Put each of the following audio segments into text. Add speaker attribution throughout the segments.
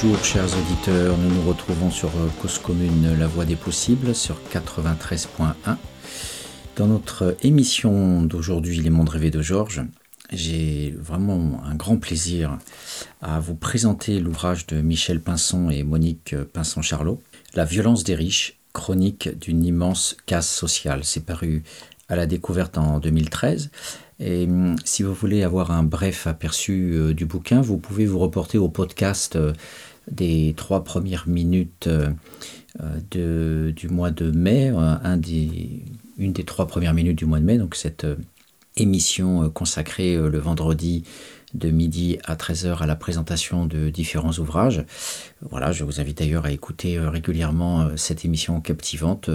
Speaker 1: Bonjour chers auditeurs, nous nous retrouvons sur euh, Cause Commune La Voix des Possibles sur 93.1. Dans notre émission d'aujourd'hui Les mondes rêvés de Georges, j'ai vraiment un grand plaisir à vous présenter l'ouvrage de Michel Pinson et Monique Pinson-Charlot, La violence des riches, chronique d'une immense casse sociale. C'est paru à la découverte en 2013. Et hum, si vous voulez avoir un bref aperçu euh, du bouquin, vous pouvez vous reporter au podcast euh, des trois premières minutes euh, de, du mois de mai, des, une des trois premières minutes du mois de mai, donc cette émission consacrée le vendredi de midi à 13h à la présentation de différents ouvrages. Voilà, je vous invite d'ailleurs à écouter régulièrement cette émission captivante,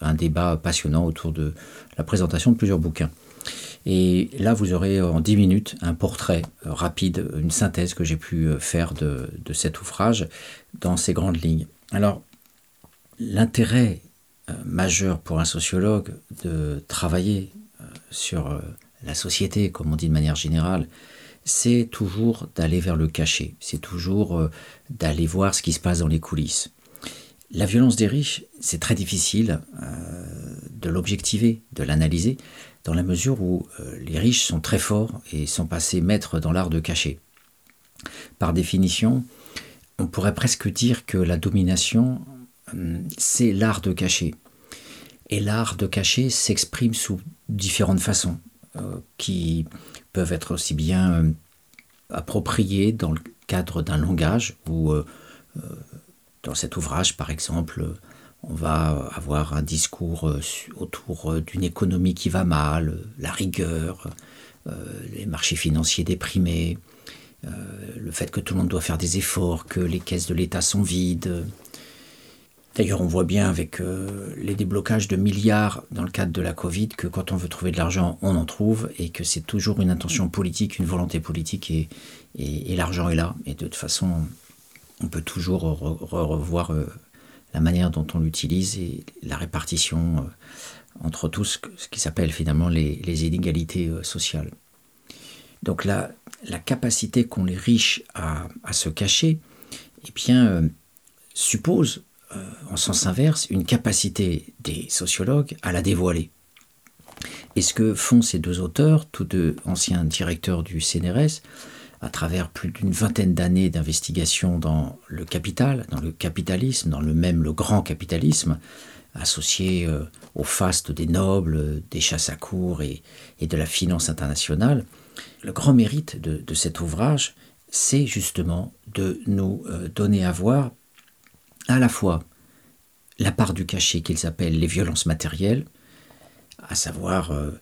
Speaker 1: un débat passionnant autour de la présentation de plusieurs bouquins. Et là, vous aurez en 10 minutes un portrait euh, rapide, une synthèse que j'ai pu euh, faire de, cet ouvrage dans ses grandes lignes. Alors, l'intérêt euh, majeur pour un sociologue de travailler sur la société, comme on dit de manière générale, c'est toujours d'aller vers le cachet, c'est toujours d'aller voir ce qui se passe dans les coulisses. La violence des riches, c'est très difficile de l'objectiver, de l'analyser, dans la mesure où euh, les riches sont très forts et sont passés maîtres dans l'art de cacher. Par définition, on pourrait presque dire que la domination, hum, c'est l'art de cacher. Et l'art de cacher s'exprime sous différentes façons, euh, qui peuvent être aussi bien euh, appropriées dans le cadre d'un langage, ou dans cet ouvrage, par exemple, on va avoir un discours euh, autour euh, d'une économie qui va mal, euh, la rigueur, les marchés financiers déprimés, le fait que tout le monde doit faire des efforts, que les caisses de l'État sont vides. D'ailleurs, on voit bien avec les déblocages de milliards dans le cadre de la Covid que quand on veut trouver de l'argent, on en trouve et que c'est toujours une intention politique, une volonté politique et, et, l'argent est là. Et de toute façon, on peut toujours revoir la manière dont on l'utilise et la répartition euh, entre tous ce qui s'appelle finalement les, inégalités euh, sociales. Donc la, la capacité qu'ont les riches à, se cacher, eh bien, euh, suppose, en sens inverse, une capacité des sociologues à la dévoiler. Et ce que font ces deux auteurs, tous deux anciens directeurs du CNRS, à travers plus d'une vingtaine d'années d'investigation dans le capital, dans le capitalisme, dans le même le grand capitalisme, associé euh, au faste des nobles, des chasses à cour et, de la finance internationale. Le grand mérite de, cet ouvrage, c'est justement de nous euh, donner à voir à la fois la part du cachet qu'ils appellent les violences matérielles, à savoir euh,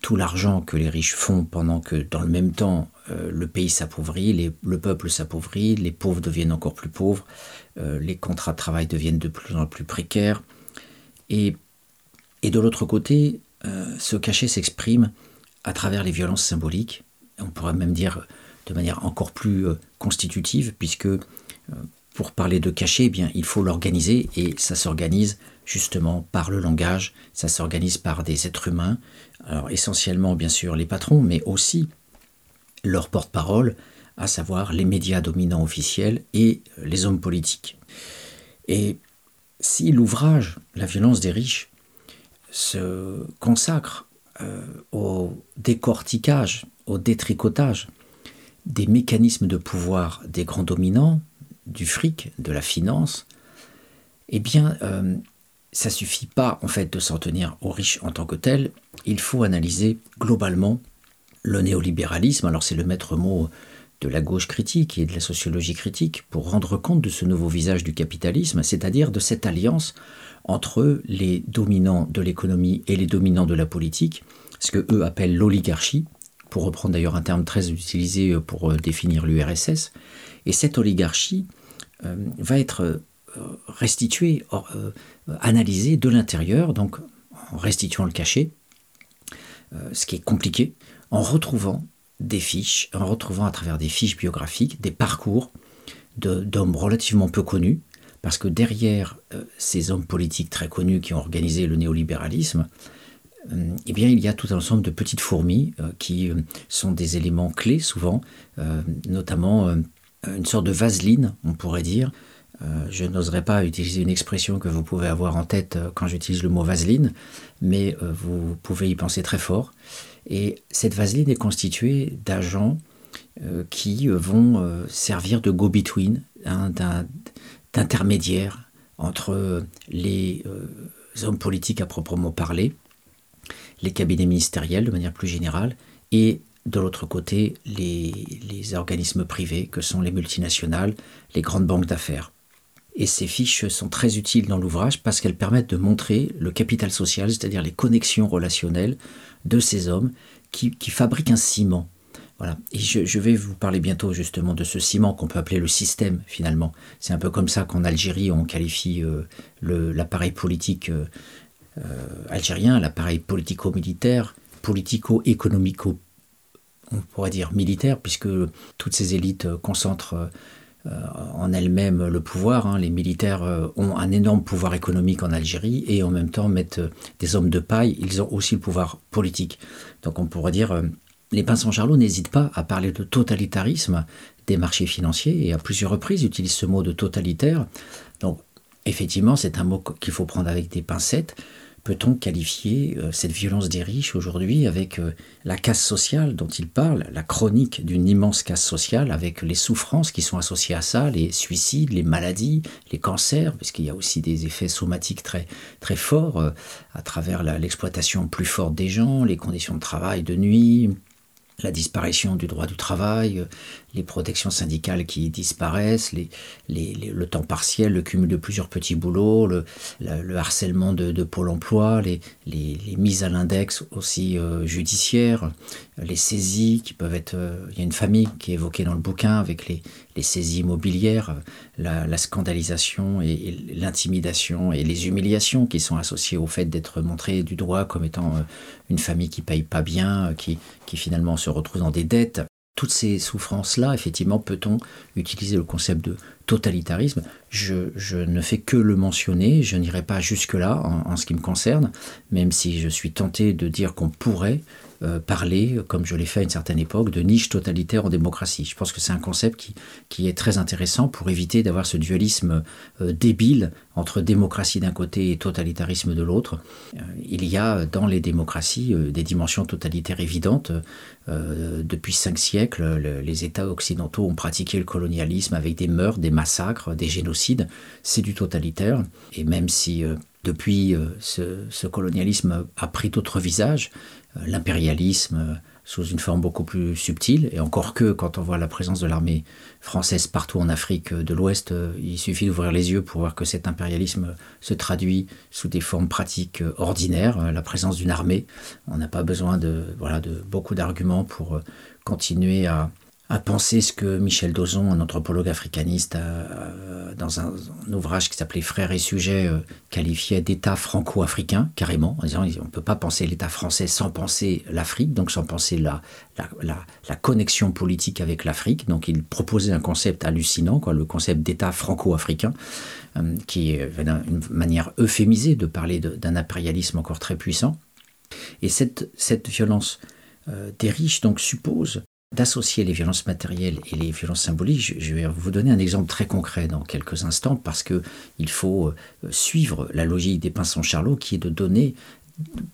Speaker 1: tout l'argent que les riches font pendant que dans le même temps euh, le pays s'appauvrit, le peuple s'appauvrit, les pauvres deviennent encore plus pauvres, euh, les contrats de travail deviennent de plus en plus précaires. Et, et de l'autre côté, euh, ce cachet s'exprime à travers les violences symboliques, on pourrait même dire de manière encore plus constitutive, puisque pour parler de cachet, eh bien, il faut l'organiser, et ça s'organise justement par le langage, ça s'organise par des êtres humains, essentiellement bien sûr les patrons, mais aussi leur porte-parole, à savoir les médias dominants officiels et euh, les hommes politiques. Et si l'ouvrage La violence des riches se consacre euh, au décortiquage, au détricotage des mécanismes de pouvoir des grands dominants, du fric, de la finance, eh bien, euh, ça suffit pas en fait de s'en tenir aux riches en tant que tels. Il faut analyser globalement le néolibéralisme. Alors c'est le maître mot de la gauche critique et de la sociologie critique pour rendre compte de ce nouveau visage du capitalisme, c'est-à-dire de cette alliance entre les dominants de l'économie et les dominants de la politique, ce que eux appellent l'oligarchie, pour reprendre d'ailleurs un terme très utilisé pour euh, définir l'URSS. Et cette oligarchie euh, va être euh, restituée, analysée de l'intérieur, donc en restituant le cachet, ce qui est compliqué, en retrouvant des fiches, en retrouvant à travers des fiches biographiques des parcours d'hommes relativement peu connus, parce que derrière euh, ces hommes politiques très connus qui ont organisé le néolibéralisme, euh, eh bien, il y a tout un ensemble de petites fourmis euh, qui sont des éléments clés souvent, notamment une sorte de vaseline, on pourrait dire. Je n'oserais pas utiliser une expression que vous pouvez avoir en tête quand j'utilise le mot vaseline, mais vous pouvez y penser très fort. Et cette vaseline est constituée d'agents qui vont servir de go-between, hein, d'intermédiaire entre les hommes politiques à proprement parler, les cabinets ministériels de manière plus générale, et de l'autre côté les, organismes privés que sont les multinationales, les grandes banques d'affaires. Et ces fiches sont très utiles dans l'ouvrage parce qu'elles permettent de montrer le capital social, c'est-à-dire les connexions relationnelles de ces hommes qui, fabriquent un ciment. Voilà. Et je, vais vous parler bientôt justement de ce ciment qu'on peut appeler le système finalement. C'est un peu comme ça qu'en Algérie on qualifie euh, l'appareil politique euh, euh, algérien, l'appareil politico-militaire, politico-économico, on pourrait dire militaire, puisque toutes ces élites concentrent en elles-mêmes le pouvoir. Hein. Les militaires euh, ont un énorme pouvoir économique en Algérie et en même temps mettent des hommes de paille, ils ont aussi le pouvoir politique. Donc on pourrait dire, les Pinson-Charlot n'hésitent pas à parler de totalitarisme des marchés financiers et à plusieurs reprises utilisent ce mot de totalitaire. Donc effectivement, c'est un mot qu'il faut prendre avec des pincettes. Peut-on qualifier euh, cette violence des riches aujourd'hui avec euh, la casse sociale dont il parle, la chronique d'une immense casse sociale avec les souffrances qui sont associées à ça, les suicides, les maladies, les cancers, parce qu'il y a aussi des effets somatiques très, très forts euh, à travers l'exploitation plus forte des gens, les conditions de travail de nuit, la disparition du droit du travail, les protections syndicales qui disparaissent, le temps partiel, le cumul de plusieurs petits boulots, le, harcèlement de, Pôle emploi, les, mises à l'index aussi euh, judiciaires, les saisies qui peuvent être... Euh, il y a une famille qui est évoquée dans le bouquin avec les, saisies immobilières, la, scandalisation et, l'intimidation et les humiliations qui sont associées au fait d'être montré du droit comme étant une famille qui paye pas bien, qui, qui finalement se retrouve dans des dettes. Toutes ces souffrances-là, effectivement, peut-on utiliser le concept de totalitarisme? Je, ne fais que le mentionner, je n'irai pas jusque-là en, ce qui me concerne, même si je suis tenté de dire qu'on pourrait euh, parler, comme je l'ai fait à une certaine époque, de niche totalitaire en démocratie. Je pense que c'est un concept qui, qui, est très intéressant pour éviter d'avoir ce dualisme euh, débile entre démocratie d'un côté et totalitarisme de l'autre. Euh, il y a dans les démocraties des dimensions totalitaires évidentes. depuis cinq siècles, les États occidentaux ont pratiqué le colonialisme avec des meurtres, des massacres, des génocides. C'est du totalitaire. Et même si depuis ce, colonialisme a pris d'autres visages, l'impérialisme euh, sous une forme beaucoup plus subtile. Et encore que, quand on voit la présence de l'armée française partout en Afrique de l'Ouest, euh, il suffit d'ouvrir les yeux pour voir que cet impérialisme se traduit sous des formes pratiques ordinaires. La présence d'une armée, on n'a pas besoin de, voilà, de beaucoup d'arguments pour continuer à, à penser ce que Michel Dozon, un anthropologue africaniste, dans un, ouvrage qui s'appelait Frères et sujets, euh, qualifiait d'État franco-africain, carrément, en disant on ne peut pas penser l'État français sans penser l'Afrique, donc sans penser la, la, connexion politique avec l'Afrique. Donc il proposait un concept hallucinant, quoi, le concept d'État franco-africain, euh, qui est une manière euphémisée de parler d'un impérialisme encore très puissant. Et cette, cette violence euh, des riches donc suppose d'associer les violences matérielles et les violences symboliques. Je vais vous donner un exemple très concret dans quelques instants parce que il faut euh, suivre la logique des pinsons Charlot qui est de donner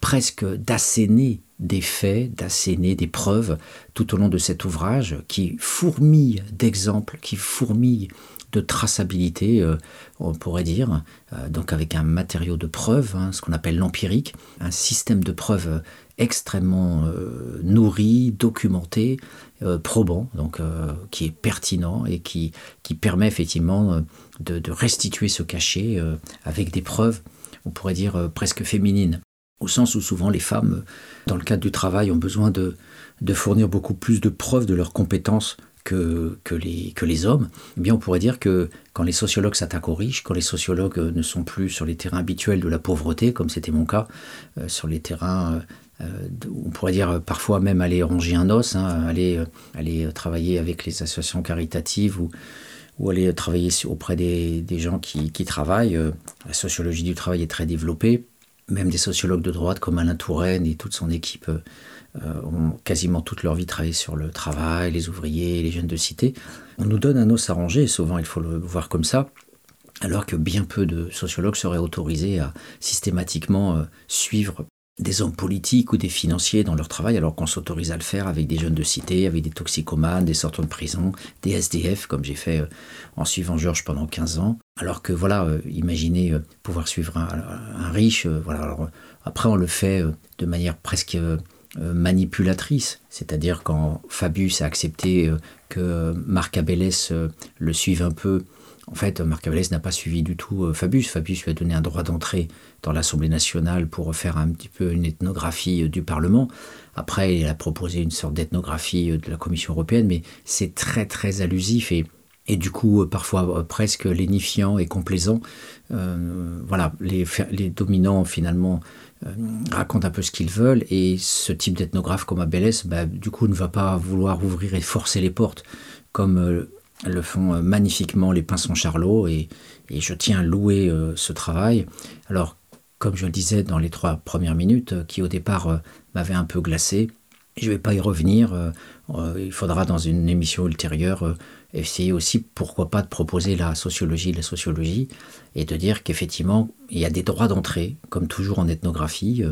Speaker 1: presque d'asséner des faits, d'asséner des preuves tout au long de cet ouvrage qui fourmille d'exemples, qui fourmille de traçabilité, euh, on pourrait dire, euh, donc avec un matériau de preuve, hein, ce qu'on appelle l'empirique, un système de preuves extrêmement nourri, documenté, euh, probant, donc euh, qui est pertinent et qui, qui permet effectivement euh, de, restituer ce cachet avec des preuves, on pourrait dire presque féminines, au sens où souvent les femmes, dans le cadre du travail, ont besoin de, de fournir beaucoup plus de preuves de leurs compétences que, que, les, que les hommes, eh bien on pourrait dire que quand les sociologues s'attaquent aux riches, quand les sociologues ne sont plus sur les terrains habituels de la pauvreté, comme c'était mon cas, sur les terrains euh, on pourrait dire parfois même aller ronger un os, hein, aller, euh, aller travailler avec les associations caritatives ou, aller travailler auprès des, gens qui, travaillent. Euh, la sociologie du travail est très développée. même des sociologues de droite comme Alain Touraine et toute son équipe ont quasiment toute leur vie travaillé sur le travail, les ouvriers, les jeunes de cité. On nous donne un os à ranger, souvent il faut le voir comme ça, alors que bien peu de sociologues seraient autorisés à systématiquement suivre des hommes politiques ou des financiers dans leur travail, alors qu'on s'autorise à le faire avec des jeunes de cité, avec des toxicomanes, des sortants de prison, des SDF, comme j'ai fait euh, en suivant Georges pendant 15 ans. Alors que voilà, euh, imaginez euh, pouvoir suivre un, riche, voilà. Alors, après, on le fait de manière presque manipulatrice, c'est-à-dire quand Fabius a accepté que Marc Abélès le suive un peu en fait, Marc Avalès n'a pas suivi du tout euh, Fabius. Fabius lui a donné un droit d'entrée dans l'Assemblée nationale pour faire un petit peu une ethnographie euh, du Parlement. Après, il a proposé une sorte d'ethnographie euh, de la Commission européenne, mais c'est très très allusif et, du coup parfois presque lénifiant et complaisant. voilà, les, dominants finalement racontent un peu ce qu'ils veulent et ce type d'ethnographe comme Abélès, bah, du coup, ne va pas vouloir ouvrir et forcer les portes comme le font euh, magnifiquement les Pinsons Charlot et, je tiens à louer euh, ce travail. Alors, comme je le disais dans les trois premières minutes, euh, qui au départ m'avait un peu glacé, je ne vais pas y revenir. il faudra dans une émission ultérieure essayer aussi, pourquoi pas, de proposer la sociologie, la sociologie, et de dire qu'effectivement, il y a des droits d'entrée, comme toujours en ethnographie.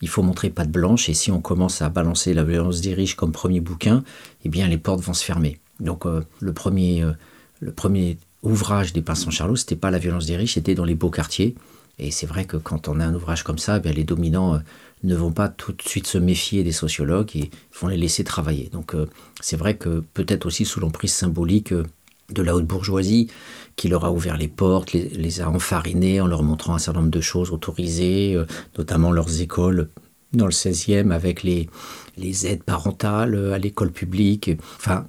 Speaker 1: il faut montrer patte blanche, et si on commence à balancer la violence des riches comme premier bouquin, eh bien les portes vont se fermer. Donc euh, le, premier, euh, le premier ouvrage des Pinsons Charlot, c'était pas la violence des riches, c'était dans les beaux quartiers. Et c'est vrai que quand on a un ouvrage comme ça, eh les dominants euh, ne vont pas tout de suite se méfier des sociologues et vont les laisser travailler. Donc c'est vrai que peut-être aussi sous l'emprise symbolique de la haute bourgeoisie qui leur a ouvert les portes, les, a enfarinés en leur montrant un certain nombre de choses autorisées, notamment leurs écoles dans le 16e avec les, les aides parentales à l'école publique. Enfin,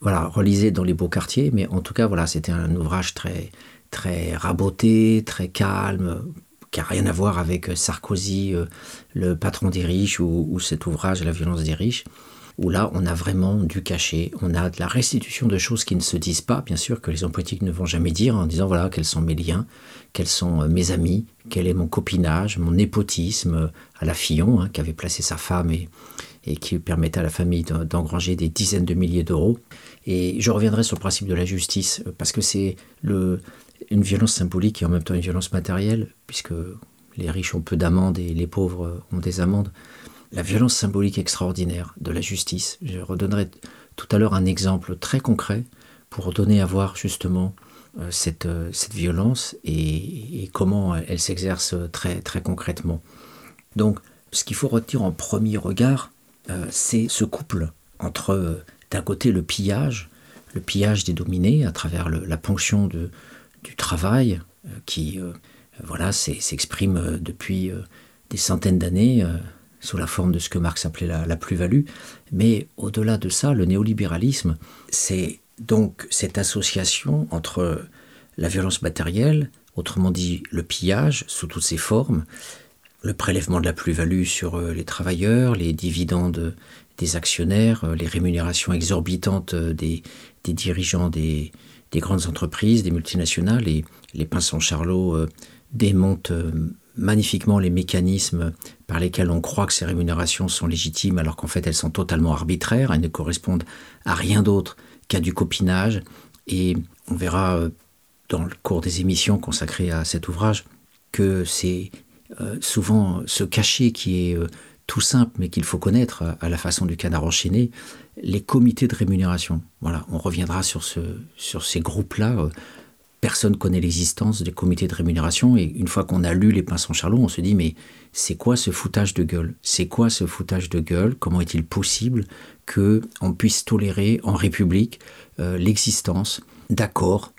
Speaker 1: voilà, relisez dans les beaux quartiers, mais en tout cas, voilà, c'était un ouvrage très, très raboté, très calme, qui n'a rien à voir avec Sarkozy, euh, le patron des riches, ou, cet ouvrage, La violence des riches, où là, on a vraiment du cachet, on a de la restitution de choses qui ne se disent pas, bien sûr, que les hommes politiques ne vont jamais dire, en disant, voilà, quels sont mes liens, quels sont euh, mes amis, quel est mon copinage, mon népotisme euh, à la Fillon, hein, qui avait placé sa femme et, et qui permettait à la famille d'engranger des dizaines de milliers d'euros. Et je reviendrai sur le principe de la justice, parce que c'est une violence symbolique et en même temps une violence matérielle, puisque les riches ont peu d'amendes et les pauvres ont des amendes. La violence symbolique extraordinaire de la justice. Je redonnerai tout à l'heure un exemple très concret pour donner à voir justement euh, cette, euh, cette violence et, comment elle s'exerce très, très concrètement. Donc, ce qu'il faut retenir en premier regard, c'est ce couple entre, euh, d'un côté, le pillage, le pillage des dominés à travers la ponction du travail euh, qui voilà, s'exprime depuis des centaines d'années sous la forme de ce que Marx appelait la, la plus-value. Mais au-delà de ça, le néolibéralisme, c'est donc cette association entre la violence matérielle, autrement dit le pillage sous toutes ses formes, le prélèvement de la plus-value sur euh, les travailleurs, les dividendes des actionnaires, euh, les rémunérations exorbitantes euh, des, dirigeants des, grandes entreprises, des multinationales. Et les Pinsons Charlot démontent magnifiquement les mécanismes par lesquels on croit que ces rémunérations sont légitimes alors qu'en fait elles sont totalement arbitraires, elles ne correspondent à rien d'autre qu'à du copinage. Et on verra dans le cours des émissions consacrées à cet ouvrage que euh, souvent ce cachet qui est euh, tout simple mais qu'il faut connaître à la façon du canard enchaîné, les comités de rémunération. Voilà, on reviendra sur, ce, sur ces groupes-là. Euh, personne connaît l'existence des comités de rémunération et une fois qu'on a lu les Pinsons Charlot, on se dit mais c'est quoi ce foutage de gueule? C'est quoi ce foutage de gueule? Comment est-il possible que on puisse tolérer en République l'existence d'accords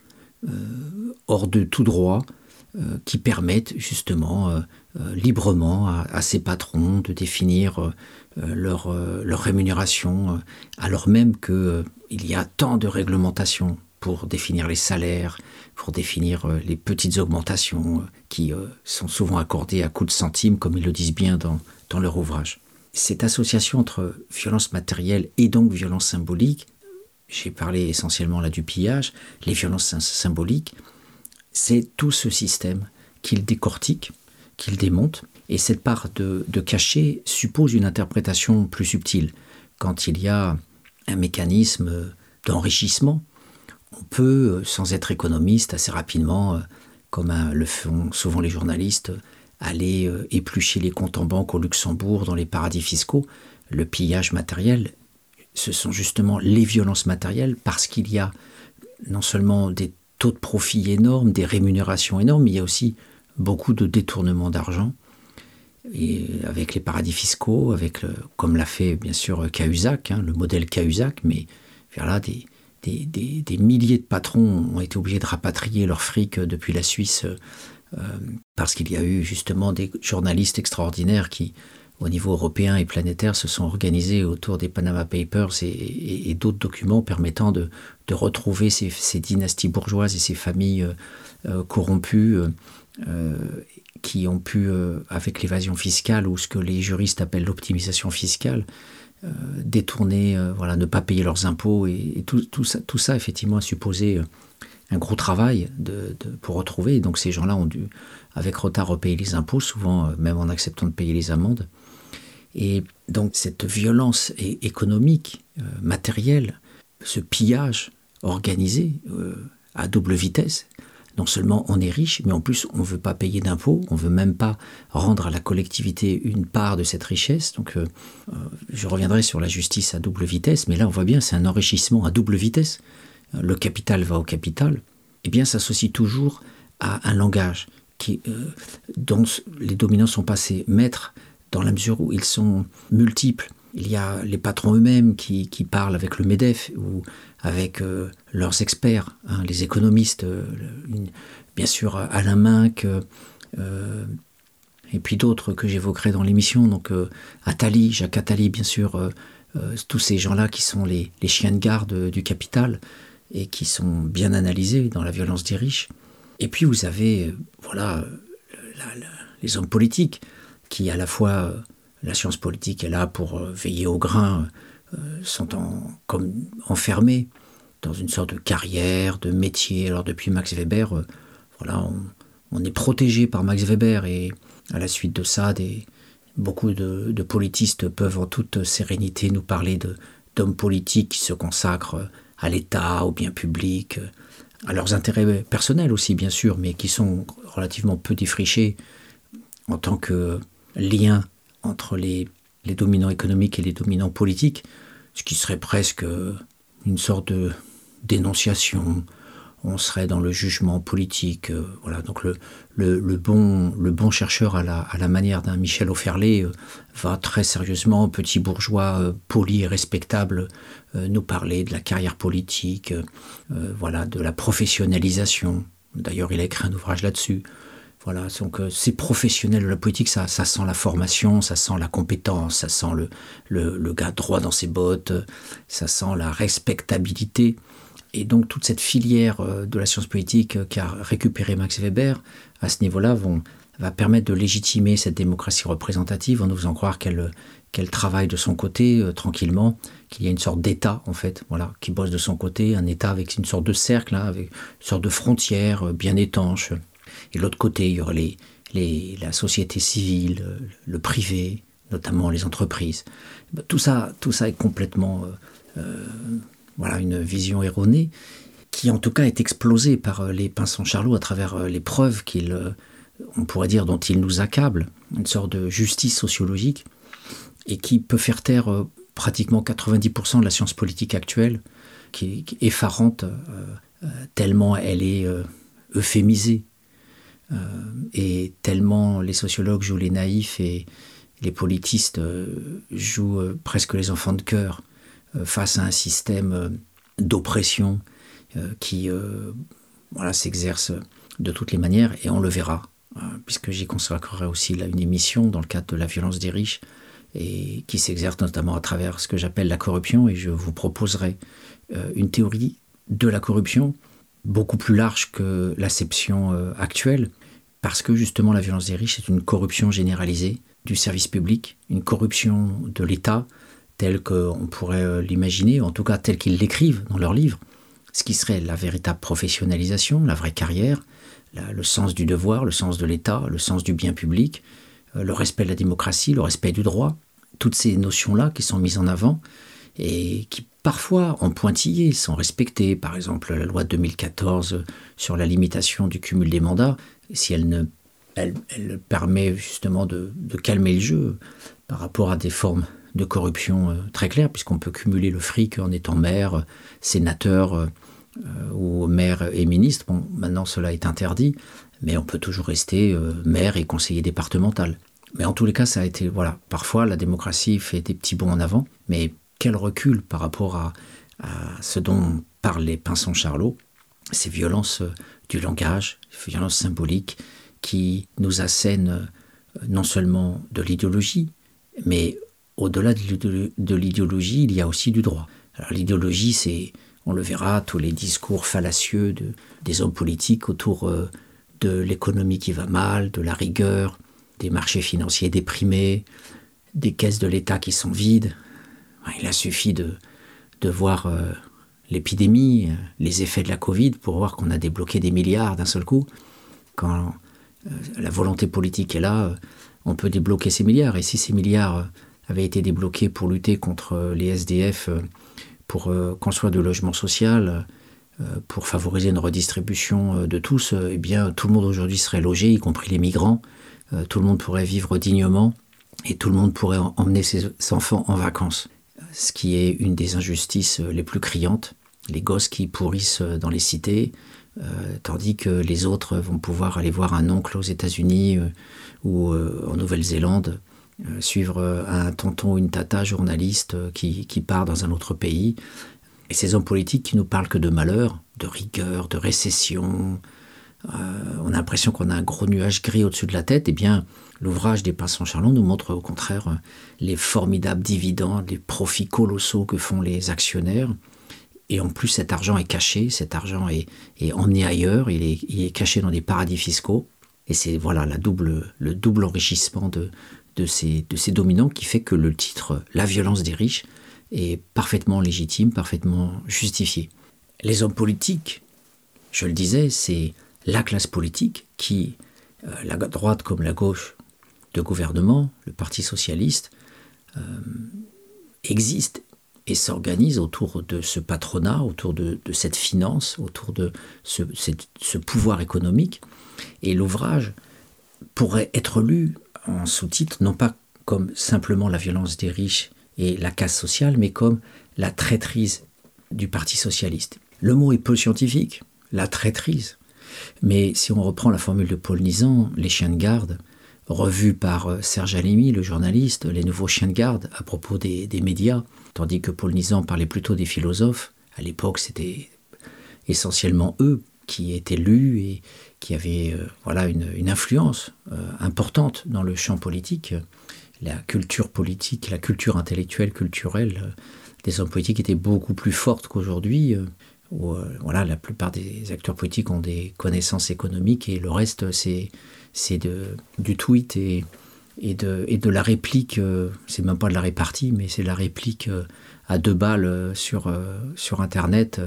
Speaker 1: hors de tout droit qui permettent justement euh, librement à, ses patrons de définir euh, euh, leur, leur, rémunération, alors même qu'il il y a tant de réglementations pour définir les salaires, pour définir les petites augmentations qui sont souvent accordées à coups de centimes, comme ils le disent bien dans, dans leur ouvrage. Cette association entre violence matérielle et donc violence symbolique, j'ai parlé essentiellement là du pillage, les violences symboliques, c'est tout ce système qu'il décortique qu'il démonte Et cette part de, cachet suppose une interprétation plus subtile. Quand il y a un mécanisme d'enrichissement, on peut, sans être économiste, assez rapidement, comme le font souvent les journalistes, aller éplucher les comptes en banque au Luxembourg, dans les paradis fiscaux. Le pillage matériel, ce sont justement les violences matérielles parce qu'il y a non seulement des taux de profit énormes, des rémunérations énormes, mais il y a aussi beaucoup de détournements d'argent. Avec les paradis fiscaux, avec comme l'a fait bien sûr Cahuzac, hein, le modèle Cahuzac, mais des, milliers de patrons ont été obligés de rapatrier leur fric depuis la Suisse euh, parce qu'il y a eu justement des journalistes extraordinaires qui, au niveau européen et planétaire, se sont organisés autour des Panama Papers et, d'autres documents permettant de, retrouver ces, dynasties bourgeoises et ces familles euh, euh, corrompues qui ont pu, avec l'évasion fiscale ou ce que les juristes appellent l'optimisation fiscale, détourner, voilà, ne pas payer leurs impôts et, tout, tout, ça, tout ça effectivement a supposé un gros travail de, pour retrouver. donc ces gens-là ont dû, avec retard, repayer les impôts, souvent même en acceptant de payer les amendes. Et donc cette violence économique, euh, matérielle, ce pillage organisé euh, à double vitesse, non seulement on est riche, mais en plus on ne veut pas payer d'impôts, on ne veut même pas rendre à la collectivité une part de cette richesse. Donc euh, je reviendrai sur la justice à double vitesse, mais là on voit bien c'est un enrichissement à double vitesse. Le capital va au capital. Eh bien, s'associe toujours à un langage qui, dont les dominants sont passés maîtres dans la mesure où ils sont multiples. Il y a les patrons eux-mêmes qui, parlent avec le MEDEF ou avec euh, leurs experts, hein, les économistes, euh, bien sûr Alain Minck, euh, et puis d'autres que j'évoquerai dans l'émission, donc Attali, Jacques Attali, bien sûr, tous ces gens-là qui sont les, chiens de garde du capital et qui sont bien analysés dans la violence des riches. Et puis vous avez, voilà, les hommes politiques qui à la fois euh, la science politique est là pour euh, veiller au grain, euh, sont comme enfermés dans une sorte de carrière, de métier. Alors depuis Max Weber, voilà, on, est protégé par Max Weber et à la suite de ça, beaucoup de, de, politistes peuvent en toute sérénité nous parler d'hommes politiques qui se consacrent à l'État, au bien public, à leurs intérêts personnels aussi bien sûr, mais qui sont relativement peu défrichés en tant que lien entre les, les dominants économiques et les dominants politiques, ce qui serait presque une sorte de dénonciation. On serait dans le jugement politique. Euh, voilà. Donc le, le, bon, le bon chercheur à la, à la manière d'un Michel Offerlé euh, va très sérieusement, petit bourgeois euh, poli et respectable, nous parler de la carrière politique, voilà, de la professionnalisation. D'ailleurs, il a écrit un ouvrage là-dessus. Voilà, donc euh, c'est professionnel la politique, ça, ça sent la formation, ça sent la compétence, ça sent le, le, gars droit dans ses bottes, ça sent la respectabilité. Et donc toute cette filière euh, de la science politique euh, qu'a récupéré Max Weber, à ce niveau-là, va permettre de légitimer cette démocratie représentative en nous faisant croire qu'elle qu'elle travaille de son côté tranquillement, qu'il y a une sorte d'État en fait, voilà, qui bosse de son côté, un État avec une sorte de cercle, hein, avec une sorte de frontière bien étanche, et l'autre côté, il y aurait la société civile, le privé, notamment les entreprises. Ben, tout ça, tout ça est complètement euh, euh, voilà, une vision erronée qui en tout cas est explosée par euh, les pinsons Charlot à travers les preuves qu'il, on pourrait dire, dont il nous accable, une sorte de justice sociologique, et qui peut faire taire pratiquement 90% de la science politique actuelle, qui est effarante, tellement elle est euphémisée euh, et tellement les sociologues jouent les naïfs et les politistes euh, jouent euh, presque les enfants de cœur face à un système d'oppression qui voilà, s'exerce de toutes les manières et on le verra, puisque j'y consacrerai aussi là une émission dans le cadre de la violence des riches et qui s'exerce notamment à travers ce que j'appelle la corruption et je vous proposerai une théorie de la corruption beaucoup plus large que l'acception actuelle parce que justement la violence des riches est une corruption généralisée du service public, une corruption de l'État telle qu'on pourrait euh, l'imaginer, en tout cas telle qu'ils l'écrivent dans leurs livres, ce qui serait la véritable professionnalisation, la vraie carrière, le sens du devoir, le sens de l'État, le sens du bien public, le respect de la démocratie, le respect du droit, toutes ces notions-là qui sont mises en avant et qui parfois en pointillé sont respectées. Par exemple, la loi de 2014 sur la limitation du cumul des mandats, si elle permet justement de, calmer le jeu par rapport à des formes de corruption euh, très claires, puisqu'on peut cumuler le fric en étant maire, sénateur euh, ou maire et ministre. Bon, maintenant cela est interdit, mais on peut toujours rester euh, maire et conseiller départemental. Mais en tous les cas, ça a été, voilà, parfois la démocratie fait des petits bons en avant, mais quel recul par rapport à, ce dont parlait Pinson Charlot, ces violences du langage, ces violences symboliques qui nous assènent non seulement de l'idéologie, mais au-delà de l'idéologie, il y a aussi du droit. L'idéologie, c'est, on le verra, tous les discours fallacieux de, des hommes politiques autour euh, de l'économie qui va mal, de la rigueur, des marchés financiers déprimés, des caisses de l'État qui sont vides. Il a suffi de, de voir euh, l'épidémie, euh, les effets de la Covid pour voir qu'on a débloqué des milliards d'un seul coup. Quand la volonté politique est là, on peut débloquer ces milliards. Et si ces milliards avaient été débloqués pour lutter contre les SDF, pour construire de logement social, pour favoriser une redistribution de tous, eh bien tout le monde aujourd'hui serait logé, y compris les migrants. Tout le monde pourrait vivre dignement et tout le monde pourrait emmener ses enfants en vacances. Ce qui est une des injustices les plus criantes. Les gosses qui pourrissent dans les cités, tandis que les autres vont pouvoir aller voir un oncle aux États-Unis ou en Nouvelle-Zélande euh, suivre euh, un tonton ou une tata journaliste euh, qui, part dans un autre pays. Et ces hommes politiques qui nous parlent que de malheur, de rigueur, de récession. on a l'impression qu'on a un gros nuage gris au-dessus de la tête. Eh bien, l'ouvrage des Pinsons Charlot nous montre au contraire les formidables dividendes, les profits colossaux que font les actionnaires. Et en plus, cet argent est caché, cet argent est, emmené ailleurs, il est, caché dans des paradis fiscaux. Et c'est voilà double, le double enrichissement de, de ces, de ces dominants qui fait que le titre La violence des riches est parfaitement légitime, parfaitement justifié. Les hommes politiques, je le disais, c'est la classe politique qui, euh, la droite comme la gauche de gouvernement, le Parti socialiste, euh, existe et s'organise autour de ce patronat, autour de, cette finance, autour de ce, pouvoir économique. Et l'ouvrage pourrait être lu en sous-titre, non pas comme simplement la violence des riches et la casse sociale, mais comme la traîtrise du Parti socialiste. Le mot est peu scientifique, la traîtrise. Mais si on reprend la formule de Paul Nizan, les chiens de garde, revus par euh, Serge Alimi, le journaliste, les nouveaux chiens de garde à propos des, médias, tandis que Paul Nizan parlait plutôt des philosophes. À l'époque, c'était essentiellement eux qui étaient lus et qui avait euh, voilà, une, influence euh, importante dans le champ politique. La culture politique, la culture intellectuelle, culturelle euh, des hommes politiques était beaucoup plus forte qu'aujourd'hui. Voilà, la plupart des acteurs politiques ont des connaissances économiques et le reste, c'est du tweet et, et, de, et de la réplique. c'est même pas de la répartie, mais c'est la réplique à deux balles sur, sur Internet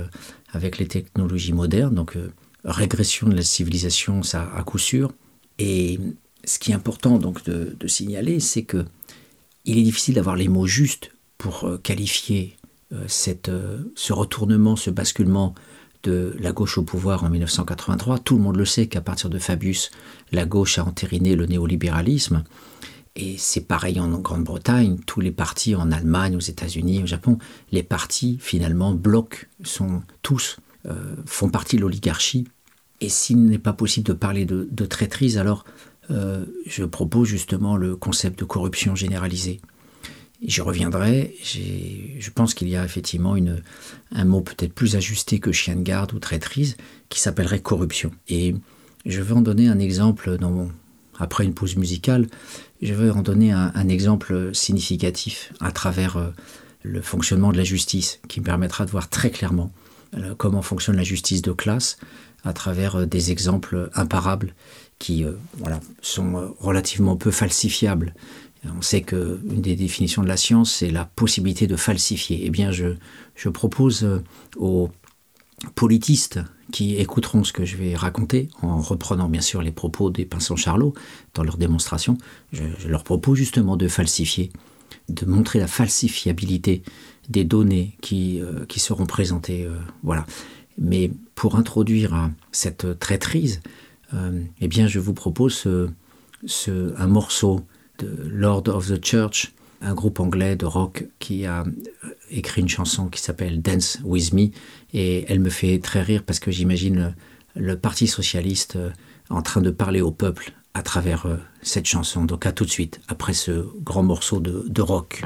Speaker 1: avec les technologies modernes. Donc, régression de la civilisation, ça à coup sûr. Et ce qui est important donc de, signaler, c'est que il est difficile d'avoir les mots justes pour euh, qualifier euh, cette, euh, ce retournement, ce basculement de la gauche au pouvoir en 1983. Tout le monde le sait qu'à partir de Fabius, la gauche a entériné le néolibéralisme. Et c'est pareil en Grande-Bretagne, tous les partis en Allemagne, aux États-Unis, au Japon, les partis finalement bloquent, sont tous euh, font partie de l'oligarchie. Et s'il n'est pas possible de parler de, traîtrise, alors euh, je propose justement le concept de corruption généralisée. Je reviendrai, je pense qu'il y a effectivement un mot peut-être plus ajusté que chien de garde ou traîtrise qui s'appellerait corruption. Et je vais en donner un exemple après une pause musicale. Je vais en donner un, exemple significatif à travers euh, le fonctionnement de la justice qui me permettra de voir très clairement euh, comment fonctionne la justice de classe à travers euh, des exemples imparables qui sont relativement peu falsifiables. On sait qu'une des définitions de la science, c'est la possibilité de falsifier. Eh bien, je, je propose aux,
Speaker 2: politistes qui écouteront ce que je vais raconter, en reprenant bien sûr les propos des Pinsons Charlot dans leur démonstration, je, leur propose justement de falsifier, de montrer la falsifiabilité des données qui, euh, qui seront présentées. Euh, voilà. Mais pour introduire cette traîtrise, euh, eh bien, je vous propose ce, un morceau Lord of the Church, un groupe anglais de rock qui a écrit une chanson qui s'appelle Dance With Me et elle me fait très rire parce que j'imagine le, Parti socialiste euh, en train de parler au peuple à travers euh, cette chanson. Donc à tout de suite, après ce grand morceau de rock.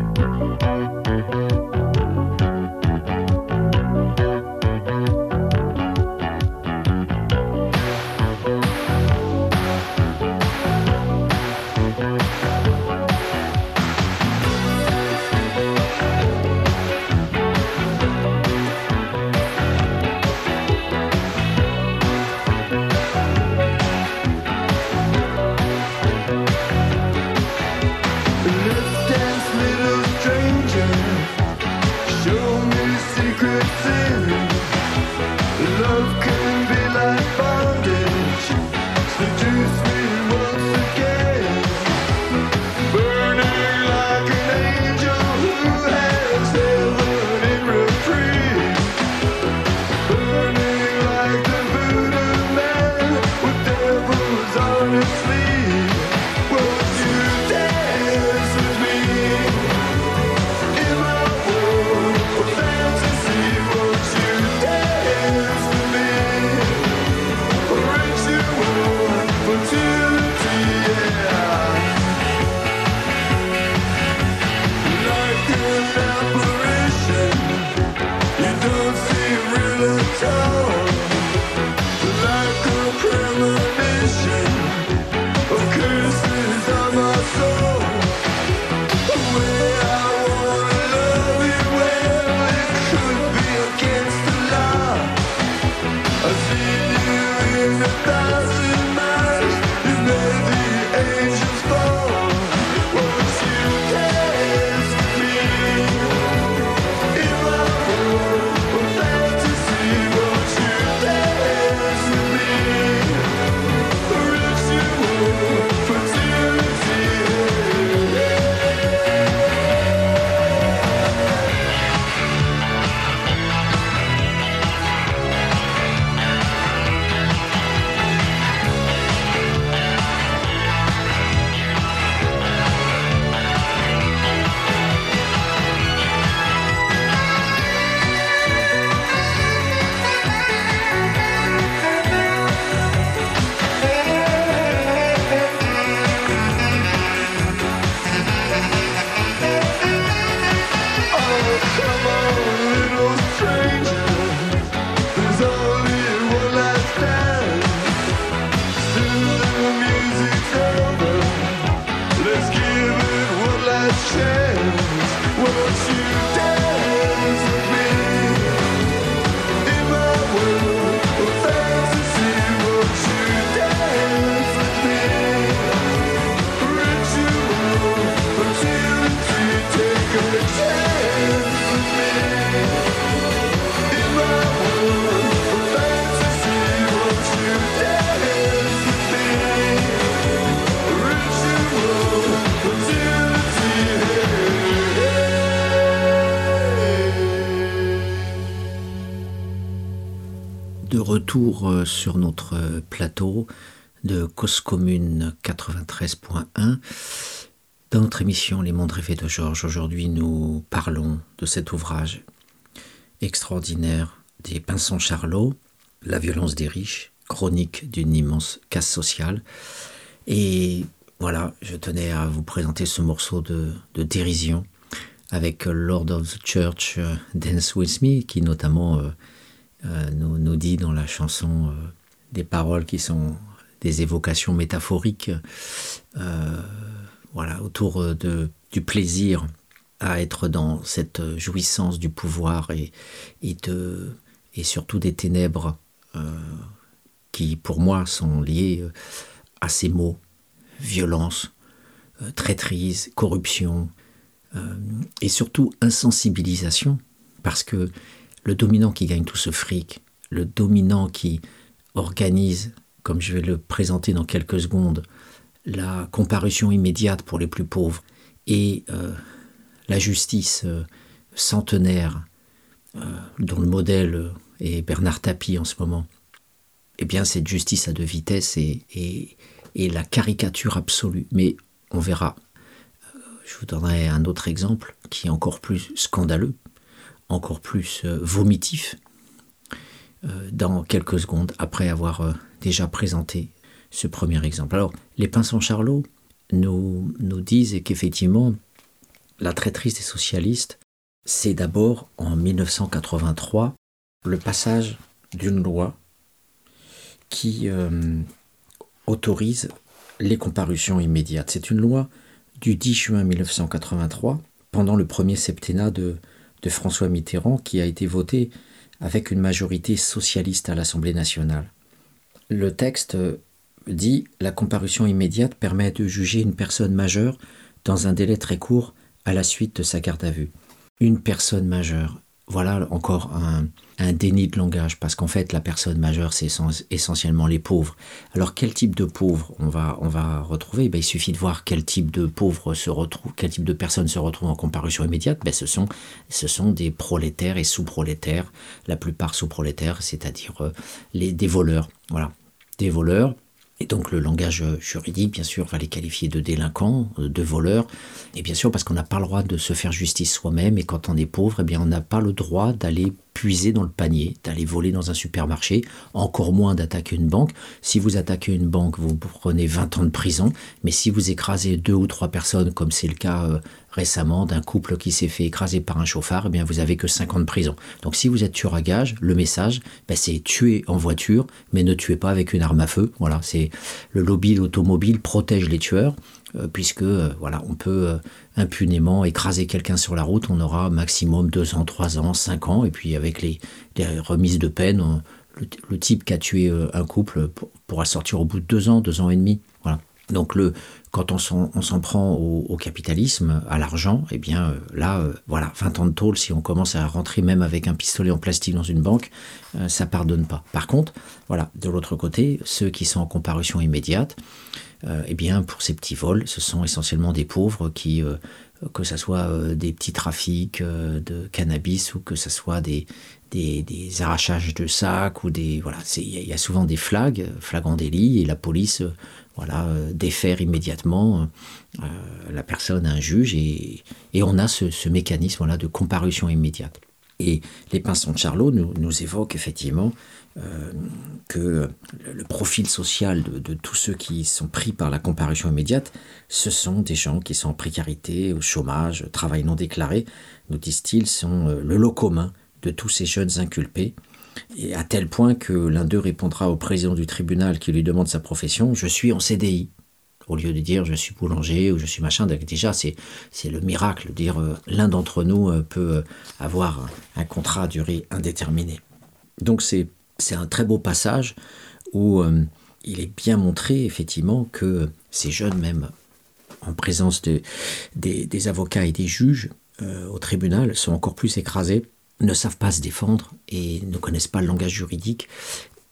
Speaker 2: Retour euh, sur notre euh, plateau de Cause Commune 93.1. Dans notre émission Les mondes rêvés de Georges, aujourd'hui nous parlons de cet ouvrage extraordinaire des Pinsons Charlot, La violence des riches, chronique d'une immense casse sociale. Et voilà, je tenais à vous présenter ce morceau de, de dérision avec Lord of the Church, Dance With Me, qui notamment euh, nous, nous, dit dans la chanson euh, des paroles qui sont des évocations métaphoriques euh, voilà, autour de, du plaisir à être dans cette jouissance du pouvoir et, et, de, et surtout des ténèbres qui, pour moi, sont liées à ces mots. Violence, traîtrise, corruption et surtout insensibilisation, parce que le dominant qui gagne tout ce fric
Speaker 1: le dominant qui organise, comme je vais le présenter dans quelques secondes, la comparution immédiate pour les plus pauvres et euh, la justice euh, centenaire, euh, dont le modèle est Bernard Tapie en ce moment, eh bien cette justice à deux vitesses est, la caricature absolue. Mais on verra. Je vous donnerai un autre exemple qui est encore plus scandaleux, encore plus vomitif, dans quelques secondes après avoir déjà présenté ce premier exemple. Alors, les Pinsons Charlot nous, disent qu'effectivement, la traîtrise des socialistes, c'est d'abord en 1983 le passage d'une loi qui euh, autorise les comparutions immédiates. C'est une loi du 10 juin 1983, pendant le premier septennat de, de François Mitterrand, qui a été votée avec une majorité socialiste à l'Assemblée nationale. Le texte dit la comparution immédiate permet de juger une personne majeure dans un délai très court à la suite de sa garde à vue. Une personne majeure. Voilà encore un, déni de langage, parce qu'en fait, la personne majeure, c'est essentiellement les pauvres. Alors, quel type de pauvres on va, on va retrouver? Ben, Il suffit de voir quel type de pauvres se retrouve, quel type de personnes se retrouvent en comparution immédiate. Ben, ce, sont, ce sont des prolétaires et sous-prolétaires, la plupart sous-prolétaires, c'est-à-dire euh, les, des voleurs. Voilà, des voleurs et donc le langage juridique, bien sûr, va les qualifier de délinquants, de voleurs, et bien sûr parce qu'on n'a pas le droit de se faire justice soi-même, et quand on est pauvre, eh bien on n'a pas le droit d'aller puiser dans le panier, d'aller voler dans un supermarché, encore moins d'attaquer une banque. Si vous attaquez une banque, vous prenez 20 ans de prison, mais si vous écrasez deux ou trois personnes, comme c'est le cas euh, récemment d'un couple qui s'est fait écraser par un chauffard, eh bien vous avez que 5 ans de prison. Donc si vous êtes tueur à gage, le message, ben, c'est tuer en voiture, mais ne tuez pas avec une arme à feu. Voilà, c'est le lobby automobile protège les tueurs. Euh, puisque euh, voilà, on peut euh, impunément écraser quelqu'un sur la route, on aura maximum 2 ans, 3 ans, 5 ans, et puis avec les, remises de peine, le, type qui a tué un couple pourra sortir au bout de 2 ans, 2 ans et demi. Voilà. Donc le, quand on s'en prend au, capitalisme, à l'argent, eh bien là, voilà, 20 ans de tôle, si on commence à rentrer même avec un pistolet en plastique dans une banque, ça pardonne pas. Par contre, voilà, de l'autre côté, ceux qui sont en comparution immédiate, eh bien, pour ces petits vols, ce sont essentiellement des pauvres qui, euh, que ce soit euh, des petits trafics de cannabis ou que ce soit des, des, arrachages de sacs ou des voilà, il y, a souvent des flags, flagrant délit, et la police voilà défère immédiatement la personne à un juge et, et on a ce, ce mécanisme voilà, de comparution immédiate. Et les pinsons de Charlot nous, nous évoquent effectivement euh, que le profil social de, tous ceux qui sont pris par la comparution immédiate, ce sont des gens qui sont en précarité, au chômage, travail non déclaré, nous disent-ils, sont euh, le lot commun de tous ces jeunes inculpés. Et à tel point que l'un d'eux répondra au président du tribunal qui lui demande sa profession Je suis en CDI. Au lieu de dire je suis boulanger ou je suis machin, déjà c'est, le miracle de dire euh, l'un d'entre nous peut avoir un contrat à durée indéterminée. Donc c'est c'est un très beau passage où euh, il est bien montré effectivement que ces jeunes, même en présence de, des, avocats et des juges euh, au tribunal, sont encore plus écrasés, ne savent pas se défendre et ne connaissent pas le langage juridique.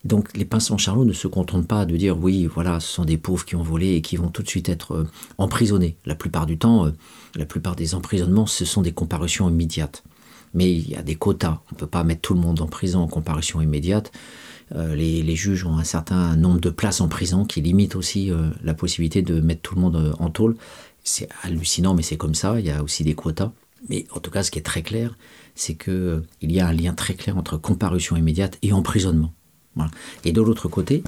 Speaker 1: Donc les pinsons Charlot ne se contentent pas de dire oui, voilà, ce sont des pauvres qui ont volé et qui vont tout de suite être euh, emprisonnés. La plupart du temps, la plupart des emprisonnements, ce sont des comparutions immédiates mais il y a des quotas. On ne peut pas mettre tout le monde en prison en comparution immédiate. Euh, les, juges ont un certain nombre de places en prison qui limite aussi euh, la possibilité de mettre tout le monde euh, en tôle. C'est hallucinant, mais c'est comme ça. Il y a aussi des quotas. Mais en tout cas, ce qui est très clair, c'est qu'il il y a un lien très clair entre comparution immédiate et emprisonnement. Et de l'autre côté,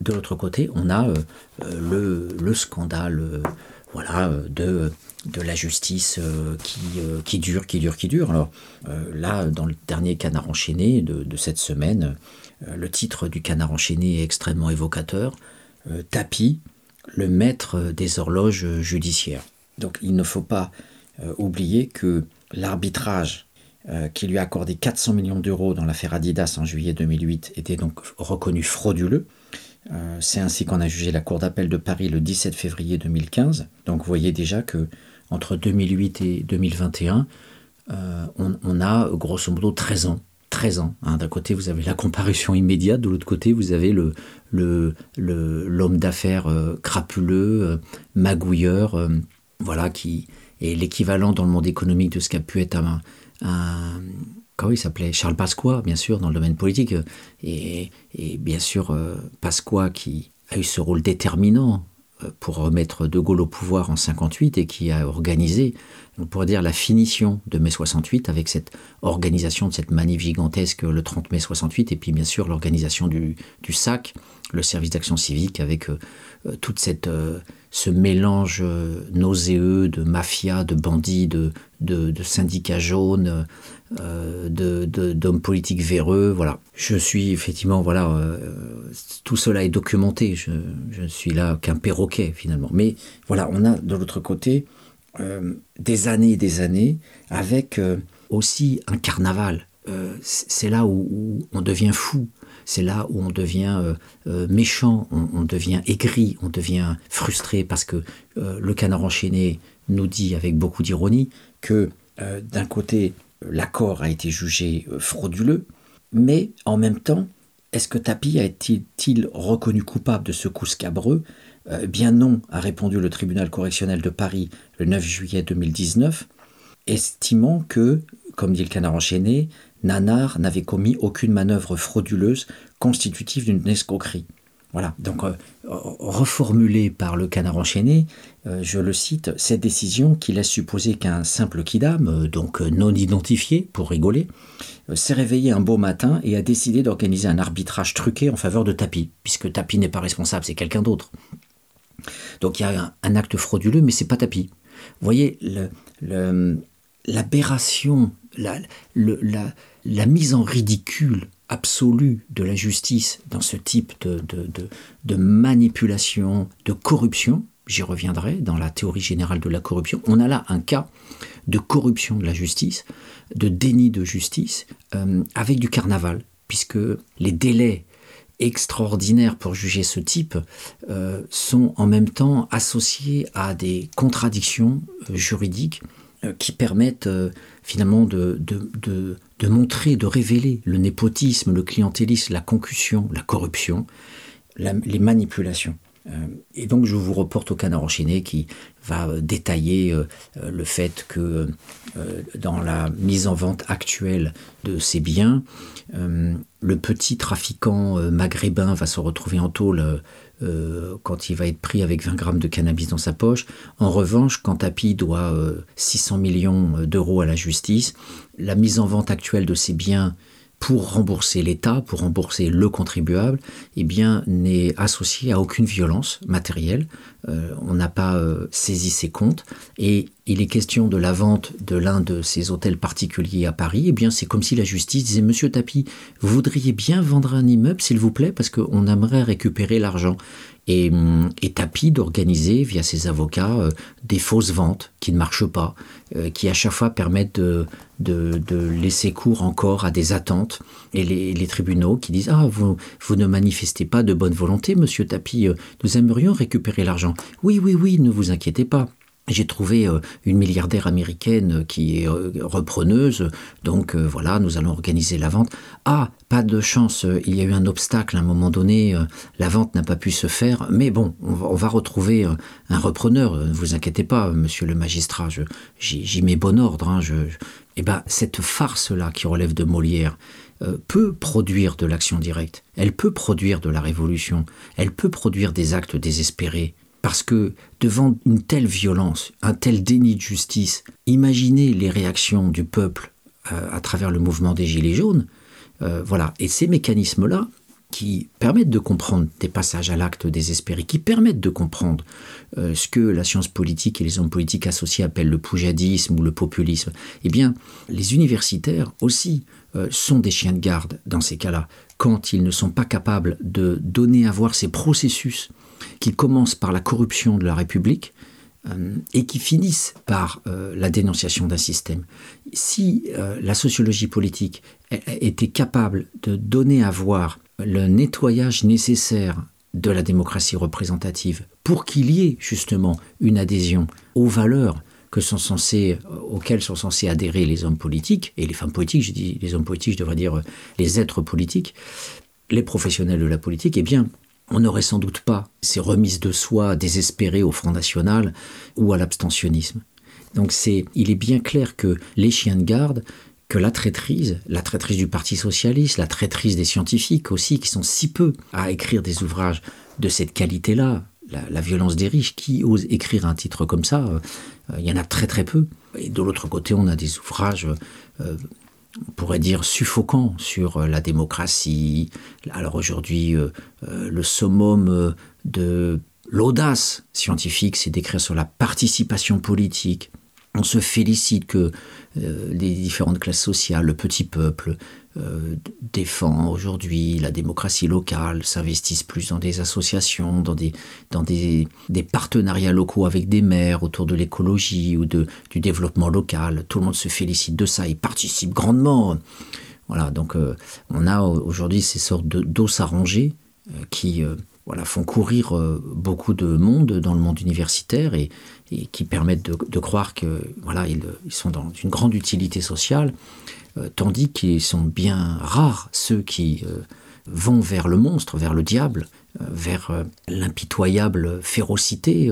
Speaker 1: de l'autre côté, on a le, le, scandale voilà, de de la justice euh, qui, euh, qui, dure, qui dure, qui dure. Alors euh, là, dans le dernier canard enchaîné de, cette semaine, le titre du canard enchaîné est extrêmement évocateur. Tapis, le maître des horloges judiciaires. Donc il ne faut pas oublier que l'arbitrage qui lui a accordé 400 millions d'euros dans l'affaire Adidas en juillet 2008 était donc reconnu frauduleux. C'est ainsi qu'on a jugé la Cour d'appel de Paris le 17 février 2015. Donc vous voyez déjà que entre 2008 et 2021, euh, on, a grosso modo 13 ans 13 ans. Hein. D'un côté, vous avez la comparution immédiate, de l'autre côté, vous avez l'homme d'affaires euh, crapuleux, euh, magouilleur, voilà, qui est l'équivalent dans le monde économique de ce qu'a pu être un, comment il s'appelait? Charles Pasqua, bien sûr, dans le domaine politique, et bien sûr Pasqua qui a eu ce rôle déterminant pour remettre De Gaulle au pouvoir en 58 et qui a organisé on pourrait dire la finition de mai 68 avec cette organisation de cette manif gigantesque le 30 mai 68 et puis bien sûr l'organisation du, SAC, le service d'action civique avec euh, euh, toute cette euh, ce mélange nauséeux de mafia, de bandits, de, de, syndicats jaunes, d'hommes politiques véreux. Voilà. Je suis effectivement, voilà, tout cela est documenté. Je, ne suis là qu'un perroquet finalement. Mais voilà, on a de l'autre côté euh, des années et des années avec euh, aussi un carnaval. Euh, c'est là où, on devient fou, c'est là où on devient méchant, on, devient aigri, on devient frustré parce que le canard enchaîné nous dit avec beaucoup d'ironie que d'un côté l'accord a été jugé frauduleux, mais en même temps, est-ce que Tapi a été-il reconnu coupable de ce coup scabreux? Euh, bien non, a répondu le tribunal correctionnel de Paris le 9 juillet 2019, estimant que, comme dit le canard enchaîné, Nanar n'avait commis aucune manœuvre frauduleuse constitutive d'une escroquerie. Voilà, donc euh, reformulé par le canard enchaîné, euh, je le cite, cette décision qui laisse supposer qu'un simple kidam, donc non identifié pour rigoler, s'est réveillé un beau matin et a décidé d'organiser un arbitrage truqué en faveur de Tapi, puisque Tapi n'est pas responsable, c'est quelqu'un d'autre. Donc il y a un, acte frauduleux, mais c'est pas tapis. Vous voyez, l'aberration, la, mise en ridicule absolue de la justice dans ce type de, manipulation, de corruption, j'y reviendrai dans la théorie générale de la corruption, on a là un cas de corruption de la justice, de déni de justice, euh, avec du carnaval, puisque les délais extraordinaires pour juger ce type euh, sont en même temps associés à des contradictions euh, juridiques qui permettent finalement de, montrer, de révéler le népotisme, le clientélisme, la concussion, la corruption, les manipulations. Et donc je vous reporte au canard enchaîné qui va détailler le fait que dans la mise en vente actuelle de ces biens, le petit trafiquant euh, maghrébin va se retrouver en tôle euh, quand il va être pris avec 20 grammes de cannabis dans sa poche. En revanche, quand Tapi doit 600 euh, millions d'euros à la justice, la mise en vente actuelle de ces biens pour rembourser l'État, pour rembourser le contribuable, eh bien, n'est associé à aucune violence matérielle. Euh, on n'a pas euh, saisi ses comptes. Et il est question de la vente de l'un de ces hôtels particuliers à Paris. Eh bien, c'est comme si la justice disait Monsieur Tapi, vous voudriez bien vendre un immeuble, s'il vous plaît, parce qu'on aimerait récupérer l'argent et, hum, et Tapi d'organiser via ses avocats euh, des fausses ventes qui ne marchent pas, euh, qui à chaque fois permettent de, laisser cours encore à des attentes et les, tribunaux qui disent ah vous, vous ne manifestez pas de bonne volonté monsieur Tapi, euh, nous aimerions récupérer l'argent. Oui oui oui ne vous inquiétez pas. J'ai trouvé euh, une milliardaire américaine qui est euh, repreneuse, donc euh, voilà, nous allons organiser la vente. Ah, pas de chance, il y a eu un obstacle à un moment donné, la vente n'a pas pu se faire, mais bon, on va, retrouver un repreneur, ne vous inquiétez pas, monsieur le magistrat, j'y mets bon ordre. Hein, eh ben, cette farce-là qui relève de Molière, peut produire de l'action directe, elle peut produire de la révolution, elle peut produire des actes désespérés, parce que devant une telle violence, un tel déni de justice, imaginez les réactions du peuple euh, à travers le mouvement des Gilets jaunes. Euh, voilà. Et ces mécanismes-là, qui permettent de comprendre des passages à l'acte désespéré, qui permettent de comprendre euh, ce que la science politique et les hommes politiques associés appellent le poujadisme ou le populisme, eh bien, les universitaires aussi sont des chiens de garde dans ces cas-là, quand ils ne sont pas capables de donner à voir ces processus qui commencent par la corruption de la République euh, et qui finissent par euh, la dénonciation d'un système. Si euh, la sociologie politique était capable de donner à voir le nettoyage nécessaire de la démocratie représentative pour qu'il y ait justement une adhésion aux valeurs que sont censés, auxquels sont censés adhérer les hommes politiques, et les femmes politiques, je dis les hommes politiques, je devrais dire les êtres politiques, les professionnels de la politique, eh bien, on n'aurait sans doute pas ces remises de soi désespérées au Front National ou à l'abstentionnisme. Donc c'est, il est bien clair que les chiens de garde, que la traîtrise, la traîtrise du Parti socialiste, la traîtrise des scientifiques aussi, qui sont si peu à écrire des ouvrages de cette qualité-là, la, violence des riches, qui ose écrire un titre comme ça, euh, il y en a très très peu. Et de l'autre côté, on a des ouvrages euh, on pourrait dire suffocant sur euh, la démocratie. Alors aujourd'hui, euh, euh, le summum de l'audace scientifique, c'est d'écrire sur la participation politique. On se félicite que les différentes classes sociales, le petit peuple, euh, défend aujourd'hui la démocratie locale, s'investissent plus dans des associations, dans des, partenariats locaux avec des maires autour de l'écologie ou de, du développement local. Tout le monde se félicite de ça, ils participent grandement. Voilà, donc euh, on a aujourd'hui ces sortes d'os arrangés euh, qui voilà, font courir beaucoup de monde dans le monde universitaire et, et qui permettent de, croire que voilà, ils, sont dans une grande utilité sociale. Euh, tandis qu'ils sont bien rares ceux qui euh, vont vers le monstre, vers le diable, euh, vers l'impitoyable férocité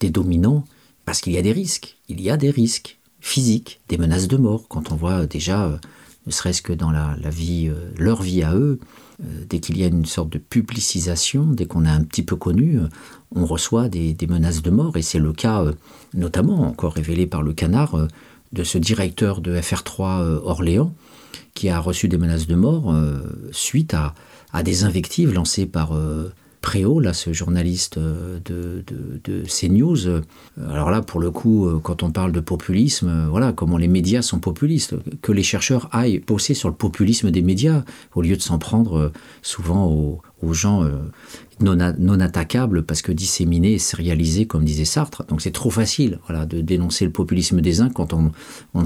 Speaker 1: des dominants, parce qu'il y a des risques, il y a des risques physiques, des menaces de mort, quand on voit déjà, ne serait-ce que dans la, vie, leur vie à eux, dès qu'il y a une sorte de publicisation, dès qu'on est un petit peu connu, on reçoit des, menaces de mort, et c'est le cas notamment encore révélé par le canard de ce directeur de FR3 euh, Orléans qui a reçu des menaces de mort euh, suite à, des invectives lancées par euh, Préau, là, ce journaliste euh, de, CNews. Alors là, pour le coup, euh, quand on parle de populisme, voilà comment les médias sont populistes, que les chercheurs aillent bosser sur le populisme des médias au lieu de s'en prendre souvent aux, aux gens euh, non, non attaquables parce que disséminés et sérialisés, comme disait Sartre. Donc c'est trop facile voilà, de dénoncer le populisme des uns quand on, on,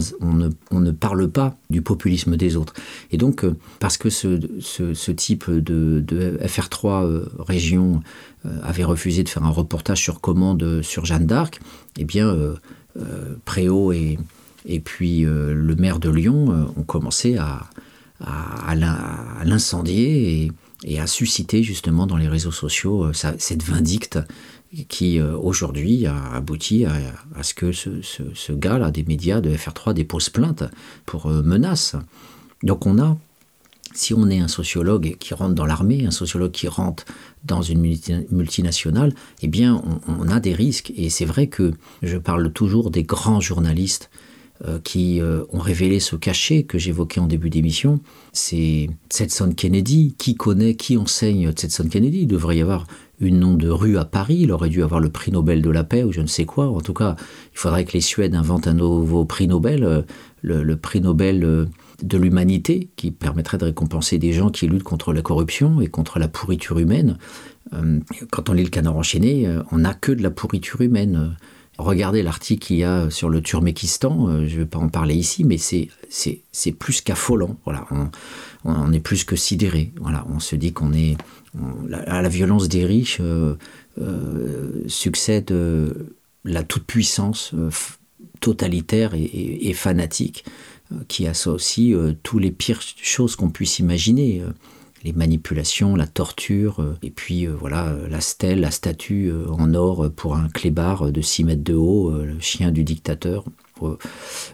Speaker 1: ne, parle pas du populisme des autres. Et donc, euh, parce que ce, ce, type de, de FR3 euh, région avait refusé de faire un reportage sur commande sur Jeanne d'Arc, eh bien, Préau et, et puis le maire de Lyon ont commencé à, à, à l'incendier et a suscité justement dans les réseaux sociaux euh, cette vindicte qui euh, aujourd'hui a abouti à, ce que ce, ce, ce gars là des médias de FR3 dépose plainte pour euh, menace. Donc on a si on est un sociologue qui rentre dans l'armée un sociologue qui rentre dans une multinationale eh bien on, a des risques. Et c'est vrai que je parle toujours des grands journalistes qui euh, ont révélé ce cachet que j'évoquais en début d'émission, c'est Setson Kennedy. Qui connaît, qui enseigne Setson Kennedy? Il devrait y avoir une nom de rue à Paris, il aurait dû avoir le prix Nobel de la paix ou je ne sais quoi. En tout cas, il faudrait que les Suèdes inventent un nouveau prix Nobel, euh, le, le prix Nobel euh, de l'humanité, qui permettrait de récompenser des gens qui luttent contre la corruption et contre la pourriture humaine. Euh, quand on lit le canard enchaîné, euh, on n'a que de la pourriture humaine. Regardez l'article qu'il y a sur le Turmékistan, euh, je ne vais pas en parler ici, mais c'est plus qu'affolant. Voilà, on, est plus que sidéré. On se dit qu'on est la, à la violence des riches euh, euh, succède la toute-puissance totalitaire et, et, fanatique qui associe tous les pires choses qu'on puisse imaginer. Les manipulations, la torture, euh, et puis euh, voilà euh, la stèle, la statue en or pour un clébard de 6 mètres de haut, le chien du dictateur.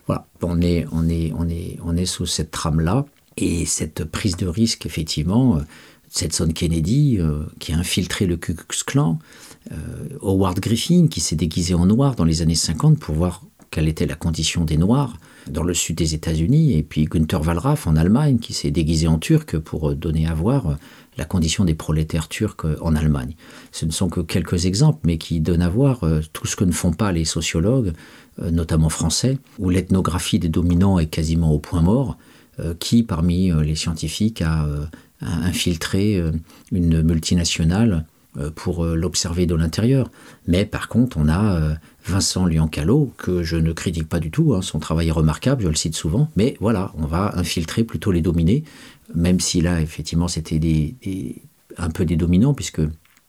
Speaker 1: Voilà, on est, on, est, on, est, on est sous cette trame là et cette prise de risque effectivement euh, cette son Kennedy qui a infiltré le Ku Klux Klan, Howard Griffin qui s'est déguisé en noir dans les années 50 pour voir quelle était la condition des noirs dans le sud des États-Unis et puis Günther Wallraff en Allemagne qui s'est déguisé en turc pour donner à voir la condition des prolétaires turcs en Allemagne. Ce ne sont que quelques exemples mais qui donnent à voir euh, tout ce que ne font pas les sociologues, euh, notamment français, où l'ethnographie des dominants est quasiment au point mort, euh, qui parmi les scientifiques a, a infiltré une multinationale pour l'observer de l'intérieur. Mais par contre, on a Vincent Liancalo, que je ne critique pas du tout, hein, son travail est remarquable, je le cite souvent, mais voilà, on va infiltrer plutôt les dominés, même si là, effectivement, c'était un peu des dominants, puisque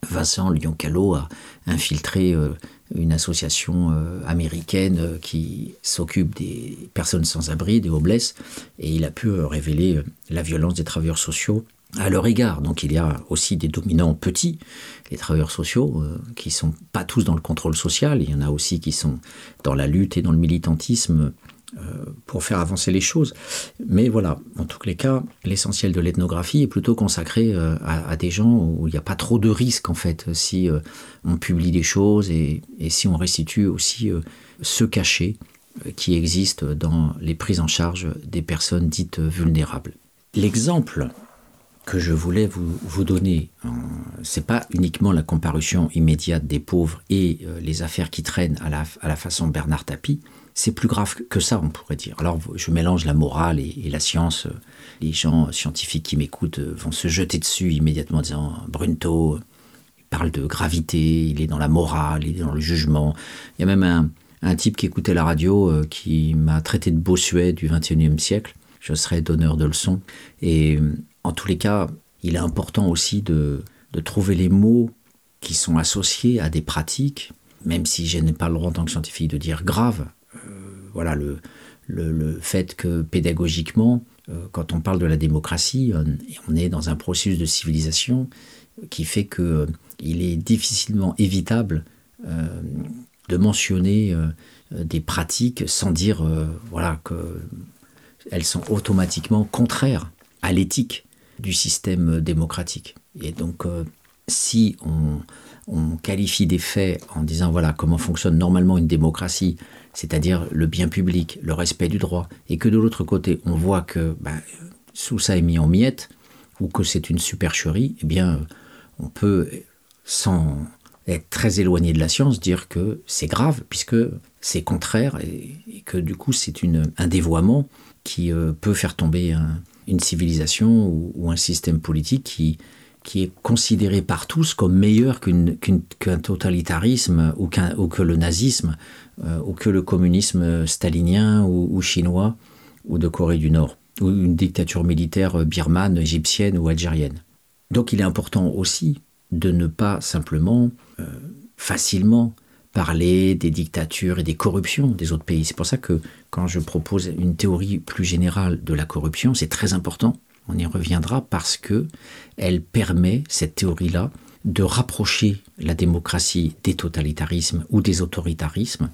Speaker 1: Vincent Lyon-Callot a infiltré une association américaine qui s'occupe des personnes sans abri, des homeless, et il a pu révéler la violence des travailleurs sociaux à leur égard. Donc il y a aussi des dominants petits, les travailleurs sociaux, euh, qui sont pas tous dans le contrôle social. Il y en a aussi qui sont dans la lutte et dans le militantisme euh, pour faire avancer les choses. Mais voilà, en tous les cas, l'essentiel de l'ethnographie est plutôt consacré euh, à, des gens où il n'y a pas trop de risques en fait, si on publie des choses et si on restitue aussi ce cachet qui existe dans les prises en charge des personnes dites vulnérables. L'exemple que je voulais vous, vous donner, c'est pas uniquement la comparution immédiate des pauvres et euh, les affaires qui traînent à la, façon Bernard Tapie, c'est plus grave que ça, on pourrait dire. Alors, je mélange la morale et, la science. Les gens scientifiques qui m'écoutent euh, vont se jeter dessus immédiatement en disant Brunto, il parle de gravité, il est dans la morale, il est dans le jugement. Il y a même un, type qui écoutait la radio euh, qui m'a traité de bossuet du XXIe siècle. Je serais donneur de leçons. Et en tous les cas, il est important aussi de, trouver les mots qui sont associés à des pratiques, même si je n'ai pas le droit en tant que scientifique de dire grave. Euh, voilà, le, fait que pédagogiquement, euh, quand on parle de la démocratie, on, est dans un processus de civilisation qui fait qu'il euh, est difficilement évitable de mentionner des pratiques sans dire voilà qu'elles sont automatiquement contraires à l'éthique du système démocratique. Et donc, euh, si on, qualifie des faits en disant voilà comment fonctionne normalement une démocratie, c'est-à-dire le bien public, le respect du droit, et que de l'autre côté on voit que ben, sous ça est mis en miettes ou que c'est une supercherie, eh bien on peut, sans être très éloigné de la science, dire que c'est grave puisque c'est contraire et, que du coup c'est un dévoiement qui euh, peut faire tomber un, une civilisation ou, un système politique qui, qui est considéré par tous comme meilleur qu'un totalitarisme ou, ou, que le nazisme euh, ou que le communisme stalinien ou, chinois ou de Corée du Nord ou une dictature militaire birmane, égyptienne ou algérienne. Donc il est important aussi de ne pas simplement euh, facilement parler des dictatures et des corruptions des autres pays. C'est pour ça que quand je propose une théorie plus générale de la corruption, c'est très important. On y reviendra parce que elle permet cette théorie-là de rapprocher la démocratie des totalitarismes ou des autoritarismes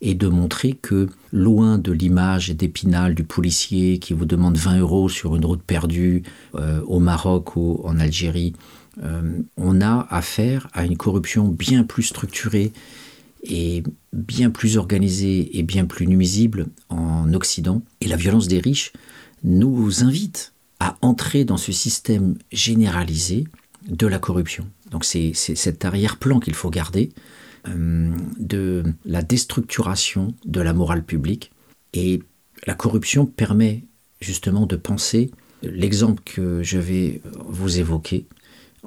Speaker 1: et de montrer que loin de l'image d'épinal du policier qui vous demande 20 euros sur une route perdue euh, au Maroc ou en Algérie, euh, on a affaire à une corruption bien plus structurée est bien plus organisée et bien plus nuisible en Occident. Et la violence des riches nous invite à entrer dans ce système généralisé de la corruption. Donc c'est cet arrière-plan qu'il faut garder euh, de la déstructuration de la morale publique. Et la corruption permet justement de penser l'exemple que je vais vous évoquer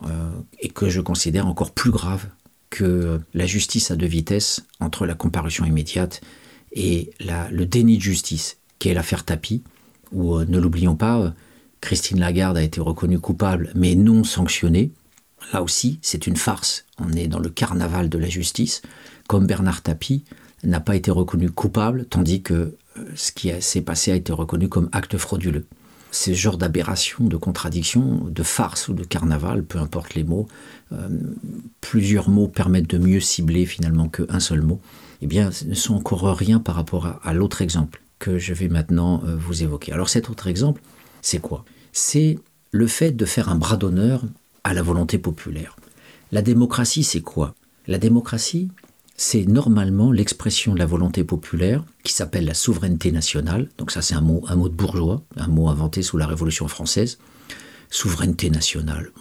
Speaker 1: euh, et que je considère encore plus grave que la justice a deux vitesses entre la comparution immédiate et le déni de justice, qui est l'affaire Tapi, où, euh, ne l'oublions pas, euh, Christine Lagarde a été reconnue coupable mais non sanctionnée. Là aussi, c'est une farce. On est dans le carnaval de la justice, comme Bernard Tapie n'a pas été reconnu coupable, tandis que euh, ce qui s'est passé a été reconnu comme acte frauduleux ce genre d'aberration, de contradiction, de farce ou de carnaval, peu importe les mots, euh, plusieurs mots permettent de mieux cibler finalement qu'un seul mot, eh bien, ce ne sont encore rien par rapport à, l'autre exemple que je vais maintenant euh, vous évoquer. Alors cet autre exemple, c'est quoi? C'est le fait de faire un bras d'honneur à la volonté populaire. La démocratie, c'est quoi? La démocratie, c'est normalement l'expression de la volonté populaire qui s'appelle la souveraineté nationale. Donc ça c'est un mot, de bourgeois, un mot inventé sous la Révolution française. Souveraineté nationale,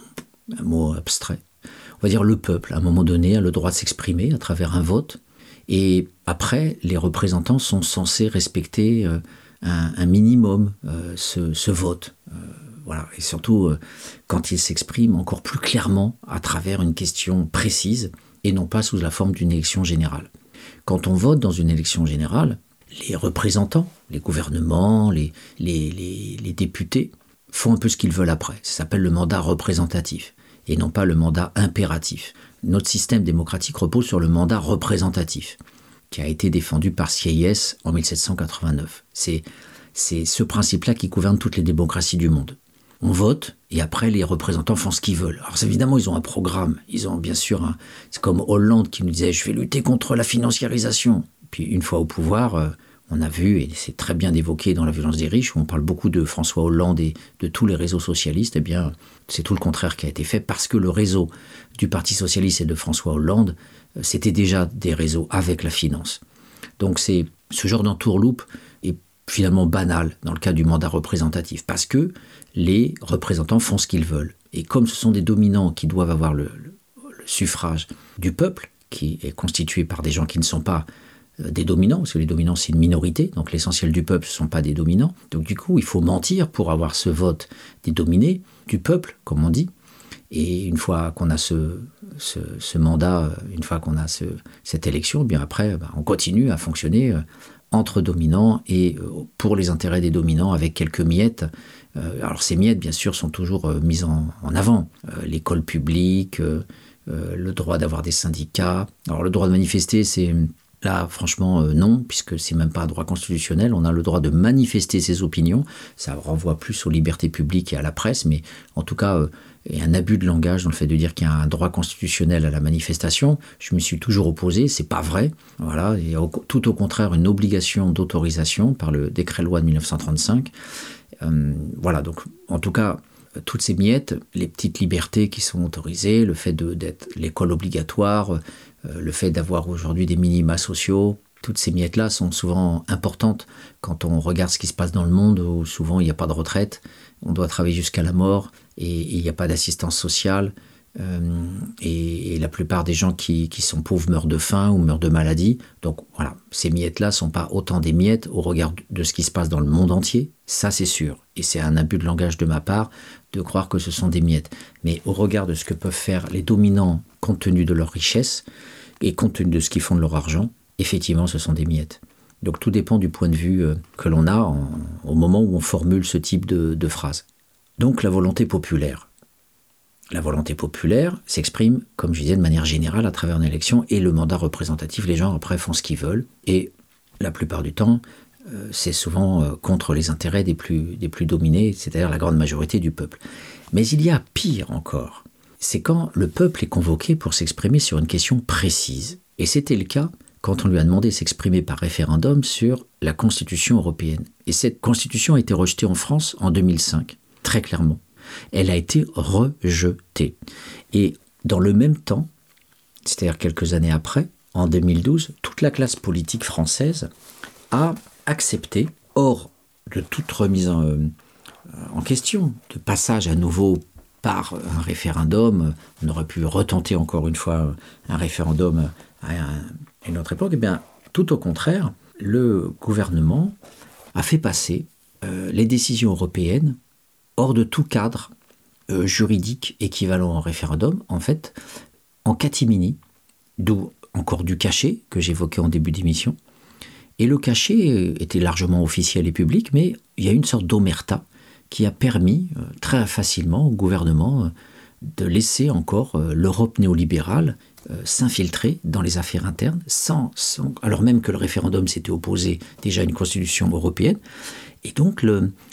Speaker 1: un mot abstrait. On va dire le peuple, à un moment donné, a le droit de s'exprimer à travers un vote. Et après, les représentants sont censés respecter euh, un, minimum euh, ce, vote. Euh, voilà. Et surtout, quand ils s'expriment encore plus clairement à travers une question précise et non pas sous la forme d'une élection générale. Quand on vote dans une élection générale, les représentants, les gouvernements, les, députés font un peu ce qu'ils veulent après. Ça s'appelle le mandat représentatif. et non pas le mandat impératif. Notre système démocratique repose sur le mandat représentatif, qui a été défendu par Sieyès en 1789. C'est ce principe-là qui gouverne toutes les démocraties du monde. On vote et après les représentants font ce qu'ils veulent. Alors évidemment ils ont un programme, ils ont bien sûr c'est comme Hollande qui nous disait je vais lutter contre la financiarisation. Puis une fois au pouvoir, euh, on a vu, et c'est très bien évoqué dans La violence des riches, où on parle beaucoup de François Hollande et de tous les réseaux socialistes, eh bien, c'est tout le contraire qui a été fait, parce que le réseau du Parti socialiste et de François Hollande, euh, c'était déjà des réseaux avec la finance. Donc c'est ce genre d'entourloupe finalement banal dans le cas du mandat représentatif, parce que les représentants font ce qu'ils veulent. Et comme ce sont des dominants qui doivent avoir le suffrage du peuple, qui est constitué par des gens qui ne sont pas euh, des dominants, parce que les dominants c'est une minorité, donc l'essentiel du peuple ne sont pas des dominants. Donc du coup, il faut mentir pour avoir ce vote des dominés, du peuple, comme on dit. Et une fois qu'on a ce, ce, mandat, euh, une fois qu'on a ce, cette élection, eh bien après, bah, on continue à fonctionner euh, entre dominants et pour les intérêts des dominants avec quelques miettes. Alors ces miettes, bien sûr, sont toujours mises en, avant. L'école publique, le droit d'avoir des syndicats. Alors le droit de manifester, c'est Là, franchement, euh, non, puisque c'est même pas un droit constitutionnel. On a le droit de manifester ses opinions. Ça renvoie plus aux libertés publiques et à la presse, mais en tout cas, a un abus de langage dans le fait de dire qu'il y a un droit constitutionnel à la manifestation. Je me suis toujours opposé, c'est pas vrai. Voilà, il y a tout au contraire une obligation d'autorisation par le décret-loi de 1935. Euh, voilà, donc en tout cas, toutes ces miettes, les petites libertés qui sont autorisées, le fait d'être l'école obligatoire, euh, le fait d'avoir aujourd'hui des minima sociaux, toutes ces miettes-là sont souvent importantes quand on regarde ce qui se passe dans le monde où souvent il n'y a pas de retraite, on doit travailler jusqu'à la mort et il n'y a pas d'assistance sociale. Euh, et, la plupart des gens qui, sont pauvres meurent de faim ou meurent de maladie. Donc voilà, ces miettes-là ne sont pas autant des miettes au regard de ce qui se passe dans le monde entier, ça c'est sûr. Et c'est un abus de langage de ma part de croire que ce sont des miettes. Mais au regard de ce que peuvent faire les dominants compte tenu de leur richesse et compte tenu de ce qu'ils font de leur argent, effectivement ce sont des miettes. Donc tout dépend du point de vue euh, que l'on a au moment où on formule ce type de, de phrase. Donc la volonté populaire. La volonté populaire s'exprime, comme je disais, de manière générale à travers une élection et le mandat représentatif. Les gens, après, font ce qu'ils veulent. Et la plupart du temps, euh, c'est souvent euh, contre les intérêts des plus, dominés, c'est-à-dire la grande majorité du peuple. Mais il y a pire encore. C'est quand le peuple est convoqué pour s'exprimer sur une question précise. Et c'était le cas quand on lui a demandé de s'exprimer par référendum sur la Constitution européenne. Et cette Constitution a été rejetée en France en 2005, très clairement elle a été rejetée. Et dans le même temps, c'est-à-dire quelques années après, en 2012, toute la classe politique française a accepté, hors de toute remise en, euh, question, de passage à nouveau par un référendum, on aurait pu retenter encore une fois un référendum à, une autre époque, et eh bien tout au contraire, le gouvernement a fait passer euh, les décisions européennes hors de tout cadre euh, juridique équivalent au référendum, en fait, en catimini, d'où encore du cachet que j'évoquais en début d'émission. Et le cachet euh, était largement officiel et public, mais il y a une sorte d'omerta qui a permis euh, très facilement au gouvernement de laisser encore l'Europe néolibérale s'infiltrer dans les affaires internes, sans, alors même que le référendum s'était opposé déjà à une constitution européenne. Et donc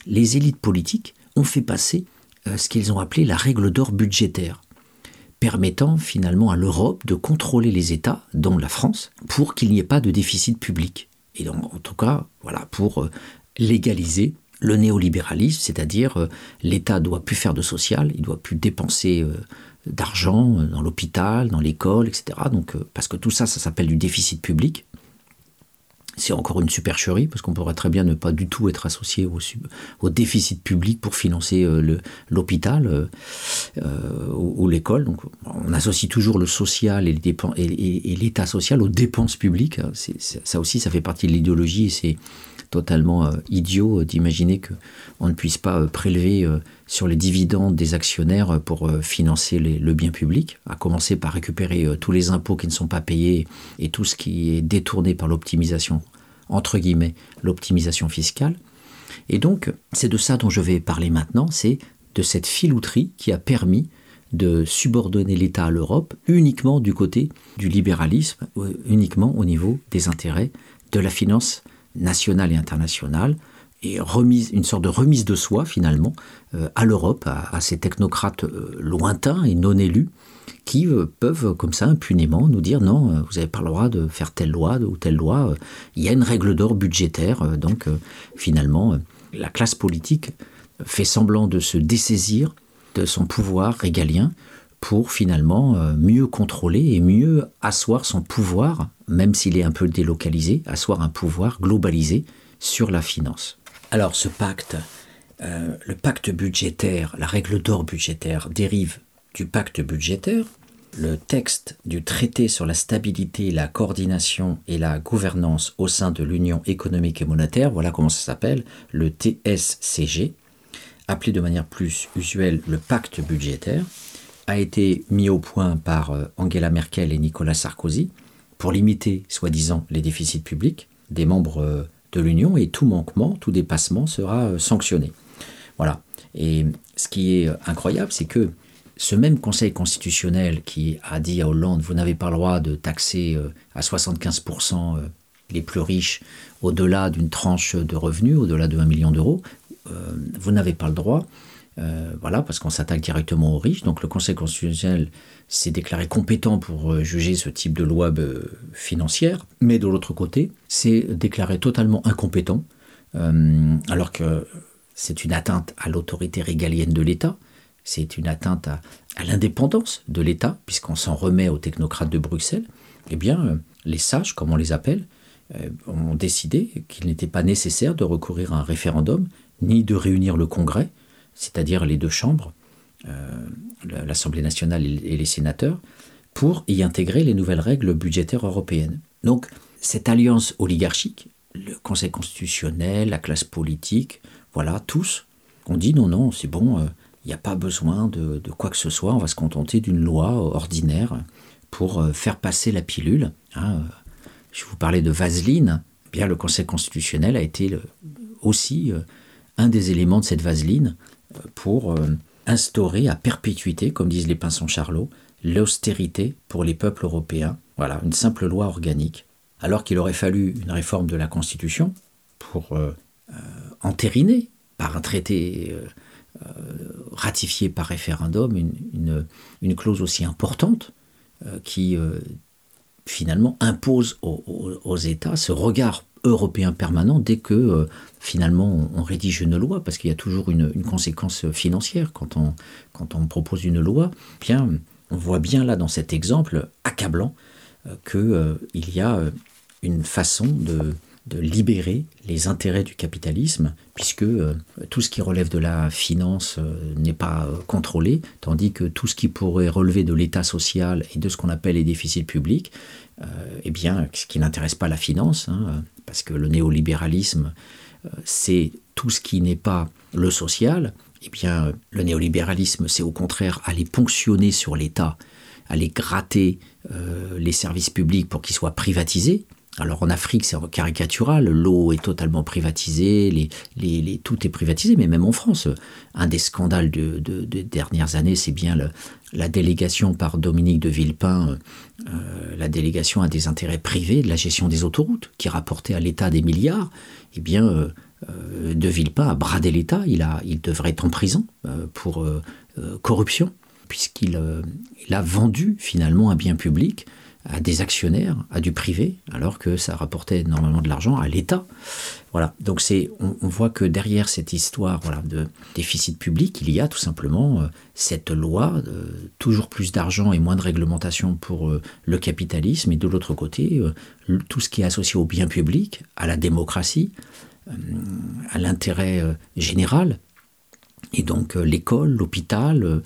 Speaker 1: les élites politiques ont fait passer euh, ce qu'ils ont appelé la règle d'or budgétaire, permettant finalement à l'Europe de contrôler les États, dont la France, pour qu'il n'y ait pas de déficit public. Et donc, en tout cas, voilà, pour euh, légaliser le néolibéralisme, c'est-à-dire euh, l'État doit plus faire de social, il doit plus dépenser d'argent dans l'hôpital, dans l'école, etc. Donc, parce que tout ça, ça s'appelle du déficit public c'est encore une supercherie, parce qu'on pourrait très bien ne pas du tout être associé au, déficit public pour financer euh, l'hôpital euh, euh, ou, l'école. Donc on associe toujours le social et l'État social aux dépenses publiques. ça aussi, ça fait partie de l'idéologie totalement idiot d'imaginer qu'on ne puisse pas prélever sur les dividendes des actionnaires pour financer le bien public, à commencer par récupérer tous les impôts qui ne sont pas payés et tout ce qui est détourné par l'optimisation entre guillemets, l'optimisation fiscale. Et donc, c'est de ça dont je vais parler maintenant, c'est de cette filouterie qui a permis de subordonner l'État à l'Europe uniquement du côté du libéralisme, uniquement au niveau des intérêts de la finance nationale et internationale, et remise, une sorte de remise de soi finalement euh, à l'Europe, à, ces technocrates euh, lointains et non élus, qui euh, peuvent comme ça impunément nous dire non, vous n'avez pas le droit de faire telle loi ou telle loi, il y a une règle d'or budgétaire, donc finalement la classe politique fait semblant de se dessaisir de son pouvoir régalien pour finalement mieux contrôler et mieux asseoir son pouvoir, même s'il est un peu délocalisé, asseoir un pouvoir globalisé sur la finance. Alors ce pacte, euh, le pacte budgétaire, la règle d'or budgétaire dérive du pacte budgétaire. Le texte du traité sur la stabilité, la coordination et la gouvernance au sein de l'Union économique et monétaire, voilà comment ça s'appelle, le TSCG, appelé de manière plus usuelle le pacte budgétaire, a été mis au point par euh, Angela Merkel et Nicolas Sarkozy pour limiter, soi-disant, les déficits publics des membres euh, de l'Union et tout manquement, tout dépassement sera euh, sanctionné. Voilà. Et ce qui est incroyable, c'est que ce même Conseil constitutionnel qui a dit à Hollande, vous n'avez pas le droit de taxer à 75% les plus riches au-delà d'une tranche de revenus, au-delà de 1 million d'euros, vous n'avez pas le droit, voilà, parce qu'on s'attaque directement aux riches. Donc le Conseil constitutionnel s'est déclaré compétent pour euh, juger ce type de loi euh, financière, mais de l'autre côté, s'est déclaré totalement incompétent, euh, alors que c'est une atteinte à l'autorité régalienne de l'État, c'est une atteinte à, l'indépendance de l'État, puisqu'on s'en remet aux technocrates de Bruxelles, eh bien, les sages, comme on les appelle, ont décidé qu'il n'était pas nécessaire de recourir à un référendum, ni de réunir le Congrès, c'est-à-dire les deux chambres, l'Assemblée nationale et les sénateurs, pour y intégrer les nouvelles règles budgétaires européennes. Donc, cette alliance oligarchique, le Conseil constitutionnel, la classe politique, voilà, tous, on dit non, non, c'est bon, il euh, n'y a pas besoin de, quoi que ce soit, on va se contenter d'une loi ordinaire pour euh, faire passer la pilule. Hein. Je vous parlais de vaseline, eh bien le Conseil constitutionnel a été aussi euh, un des éléments de cette vaseline pour instaurer à perpétuité, comme disent les pinsons Charlot, l'austérité pour les peuples européens. Voilà, une simple loi organique. Alors qu'il aurait fallu une réforme de la Constitution pour euh, euh, entériner par un traité euh, ratifié par référendum une, une, clause aussi importante qui finalement impose aux, États ce regard européen permanent dès que euh, finalement on, rédige une loi, parce qu'il y a toujours une, conséquence financière quand on, quand on propose une loi. Bien, on voit bien là dans cet exemple accablant euh, qu'il euh, y a une façon de, de, libérer les intérêts du capitalisme, puisque tout ce qui relève de la finance n'est pas contrôlé, tandis que tout ce qui pourrait relever de l'état social et de ce qu'on appelle les déficits publics, eh ce qui n'intéresse pas la finance, hein, parce que le néolibéralisme, euh, c'est tout ce qui n'est pas le social, eh le néolibéralisme, c'est au contraire aller ponctionner sur l'État, aller gratter euh, les services publics pour qu'ils soient privatisés. Alors en Afrique, c'est caricatural, l'eau est totalement privatisée, tout est privatisé, mais même en France, un des scandales de, de, dernières années, c'est bien la délégation par Dominique de Villepin, euh, la délégation à des intérêts privés de la gestion des autoroutes, qui rapportait à l'État des milliards. Eh bien, euh, euh, de Villepin a bradé l'État, il, devrait être en prison pour corruption, puisqu'il il a vendu finalement un bien public à des actionnaires, à du privé, alors que ça rapportait énormément de l'argent à l'État. Voilà. Donc c'est, on, voit que derrière cette histoire de déficit public, il y a tout simplement euh, cette loi, euh, toujours plus d'argent et moins de réglementation pour euh, le capitalisme, et de l'autre côté, tout ce qui est associé au bien public, à la démocratie, à l'intérêt général, et donc l'école, l'hôpital, euh,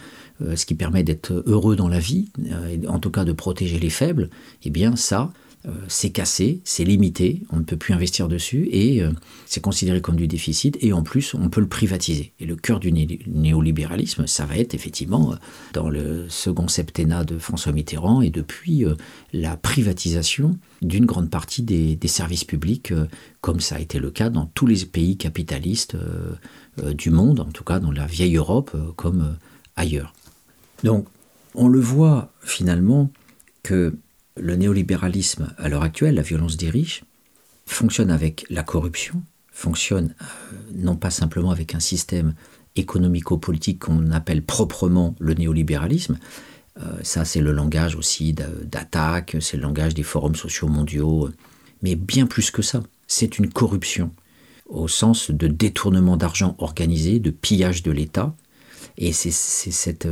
Speaker 1: ce qui permet d'être heureux dans la vie, euh, en tout cas de protéger les faibles, eh bien ça, euh, c'est cassé, c'est limité, on ne peut plus investir dessus et c'est considéré comme du déficit et en plus on peut le privatiser. Et le cœur du néolibéralisme, ça va être effectivement dans le second septennat de François Mitterrand et depuis la privatisation d'une grande partie des, services publics, comme ça a été le cas dans tous les pays capitalistes du monde, en tout cas dans la vieille Europe comme ailleurs. Donc, on le voit finalement que le néolibéralisme à l'heure actuelle, la violence des riches, fonctionne avec la corruption, fonctionne euh, non pas simplement avec un système économico-politique qu'on appelle proprement le néolibéralisme, euh, ça c'est le langage aussi d'attaque, c'est le langage des forums sociaux mondiaux, mais bien plus que ça, c'est une corruption au sens de détournement d'argent organisé, de pillage de l'État, et c'est cette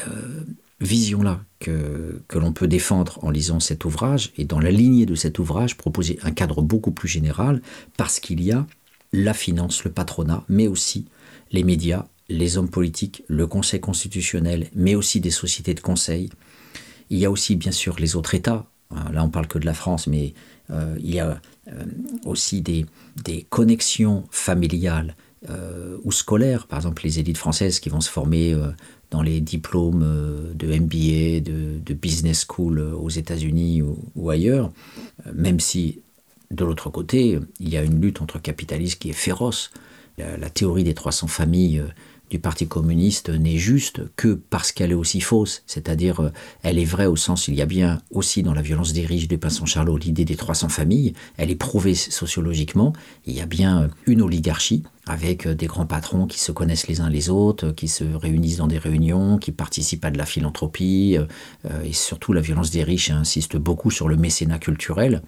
Speaker 1: euh, vision-là que, que l'on peut défendre en lisant cet ouvrage, et dans la lignée de cet ouvrage, proposer un cadre beaucoup plus général, parce qu'il y a la finance, le patronat, mais aussi les médias, les hommes politiques, le Conseil constitutionnel, mais aussi des sociétés de conseil. Il y a aussi bien sûr les autres États. Là, on parle que de la France, mais euh, il y a euh, aussi des, des, connexions familiales ou scolaires. Par exemple, les élites françaises qui vont se former dans les diplômes de MBA, de, business school aux États-Unis ou, ailleurs, même si de l'autre côté, il y a une lutte entre capitalistes qui est féroce. La, théorie des 300 familles euh, du Parti communiste n'est juste que parce qu'elle est aussi fausse, c'est-à-dire euh, elle est vraie au sens il y a bien aussi dans la violence des riches de Pinson Charlot l'idée des 300 familles, elle est prouvée sociologiquement, il y a bien euh, une oligarchie avec des grands patrons qui se connaissent les uns les autres, qui se réunissent dans des réunions, qui participent à de la philanthropie, et surtout la violence des riches insiste beaucoup sur le mécénat culturel.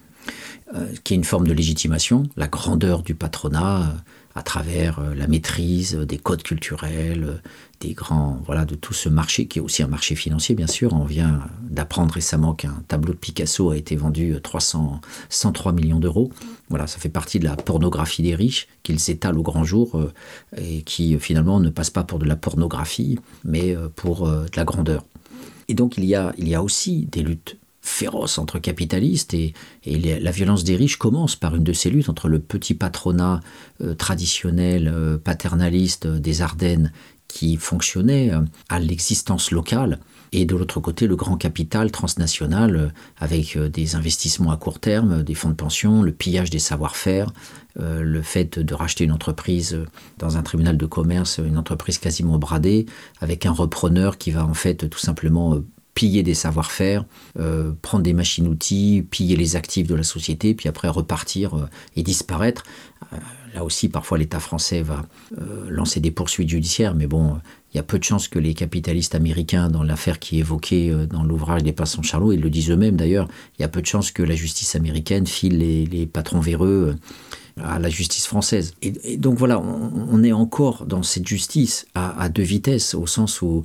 Speaker 1: Euh, qui est une forme de légitimation, la grandeur du patronat euh, à travers euh, la maîtrise des codes culturels, des grands, voilà, de tout ce marché qui est aussi un marché financier, bien sûr. On vient d'apprendre récemment qu'un tableau de Picasso a été vendu 300, 103 millions d'euros. Voilà, ça fait partie de la pornographie des riches qu'ils étalent au grand jour et qui finalement ne passe pas pour de la pornographie, mais pour de la grandeur. Et donc il y a, il y a aussi des luttes féroce entre capitalistes et, la violence des riches commence par une de ces luttes entre le petit patronat euh, traditionnel euh, paternaliste des Ardennes qui fonctionnait euh, à l'existence locale et de l'autre côté le grand capital transnational avec des investissements à court terme, des fonds de pension, le pillage des savoir-faire, le fait de racheter une entreprise dans un tribunal de commerce, une entreprise quasiment bradée, avec un repreneur qui va en fait tout simplement piller des savoir-faire, euh, prendre des machines-outils, piller les actifs de la société, puis après repartir euh, et disparaître. Euh, là aussi, parfois, l'État français va lancer des poursuites judiciaires, mais bon, il y a peu de chances que les capitalistes américains, dans l'affaire qui est évoquée dans l'ouvrage des Passants Charlot, ils le disent eux-mêmes d'ailleurs, il y a peu de chances que la justice américaine file les, patrons véreux à la justice française. Et, donc voilà, on, est encore dans cette justice à, deux vitesses, au sens où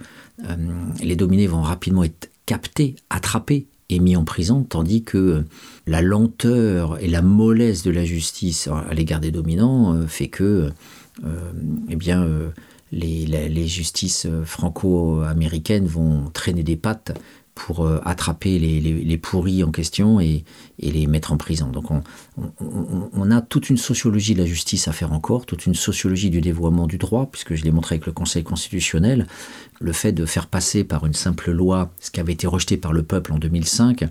Speaker 1: euh, les dominés vont rapidement être captés, attrapés et mis en prison, tandis que la lenteur et la mollesse de la justice à l'égard des dominants euh, fait que euh, eh bien, les, justices franco-américaines vont traîner des pattes pour euh, attraper les, pourris en question et, les mettre en prison. Donc on, a toute une sociologie de la justice à faire encore, toute une sociologie du dévoiement du droit, puisque je l'ai montré avec le Conseil constitutionnel, le fait de faire passer par une simple loi ce qui avait été rejeté par le peuple en 2005,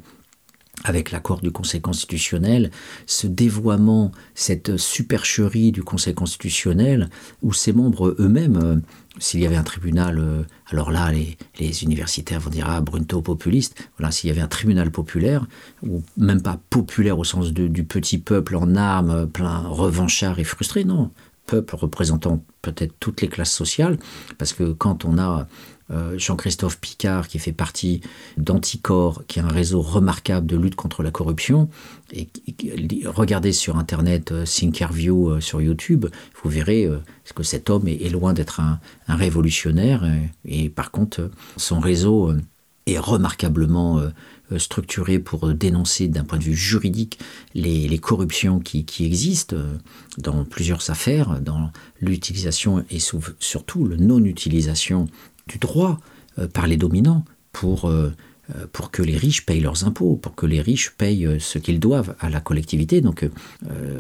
Speaker 1: avec l'accord du Conseil constitutionnel, ce dévoiement, cette supercherie du Conseil constitutionnel, où ses membres eux-mêmes, euh, s'il y avait un tribunal, euh, alors là, les, universitaires vont dire ah Brunto populiste. Voilà, s'il y avait un tribunal populaire ou même pas populaire au sens du petit peuple en armes, plein revanchard et frustré, non, peuple représentant peut-être toutes les classes sociales, parce que quand on a Jean-Christophe Picard, qui fait partie d'Anticor, qui est un réseau remarquable de lutte contre la corruption. Et, regardez sur Internet euh, Thinkerview euh, sur YouTube, vous verrez que cet homme est, loin d'être un, révolutionnaire. Et, par contre, son réseau est remarquablement structuré pour dénoncer d'un point de vue juridique les, corruptions qui, existent dans plusieurs affaires, dans l'utilisation et surtout le non-utilisation du droit euh, par les dominants pour, euh, euh, pour que les riches payent leurs impôts, pour que les riches payent ce qu'ils doivent à la collectivité. Donc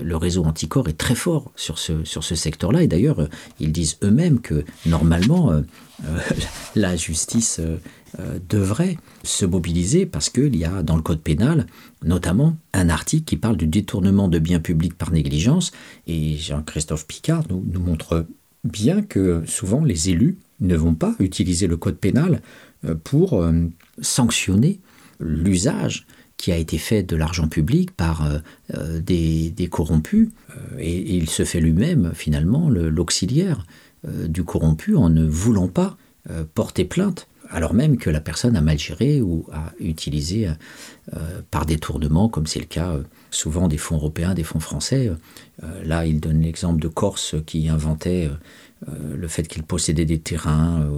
Speaker 1: le réseau anticorps est très fort sur ce, sur ce secteur-là. Et d'ailleurs, ils disent eux-mêmes que normalement, la justice devrait se mobiliser parce qu'il y a dans le code pénal notamment un article qui parle du détournement de biens publics par négligence. Et Jean-Christophe Picard nous montre bien que souvent les élus ne vont pas utiliser le code pénal pour sanctionner l'usage qui a été fait de l'argent public par euh, euh, des, corrompus, euh, et, il se fait lui-même finalement l'auxiliaire du corrompu en ne voulant pas porter plainte, alors même que la personne a mal géré ou a utilisé par détournement, comme c'est le cas souvent des fonds européens, des fonds français. là, il donne l'exemple de Corse qui inventait le fait qu'il possédait des terrains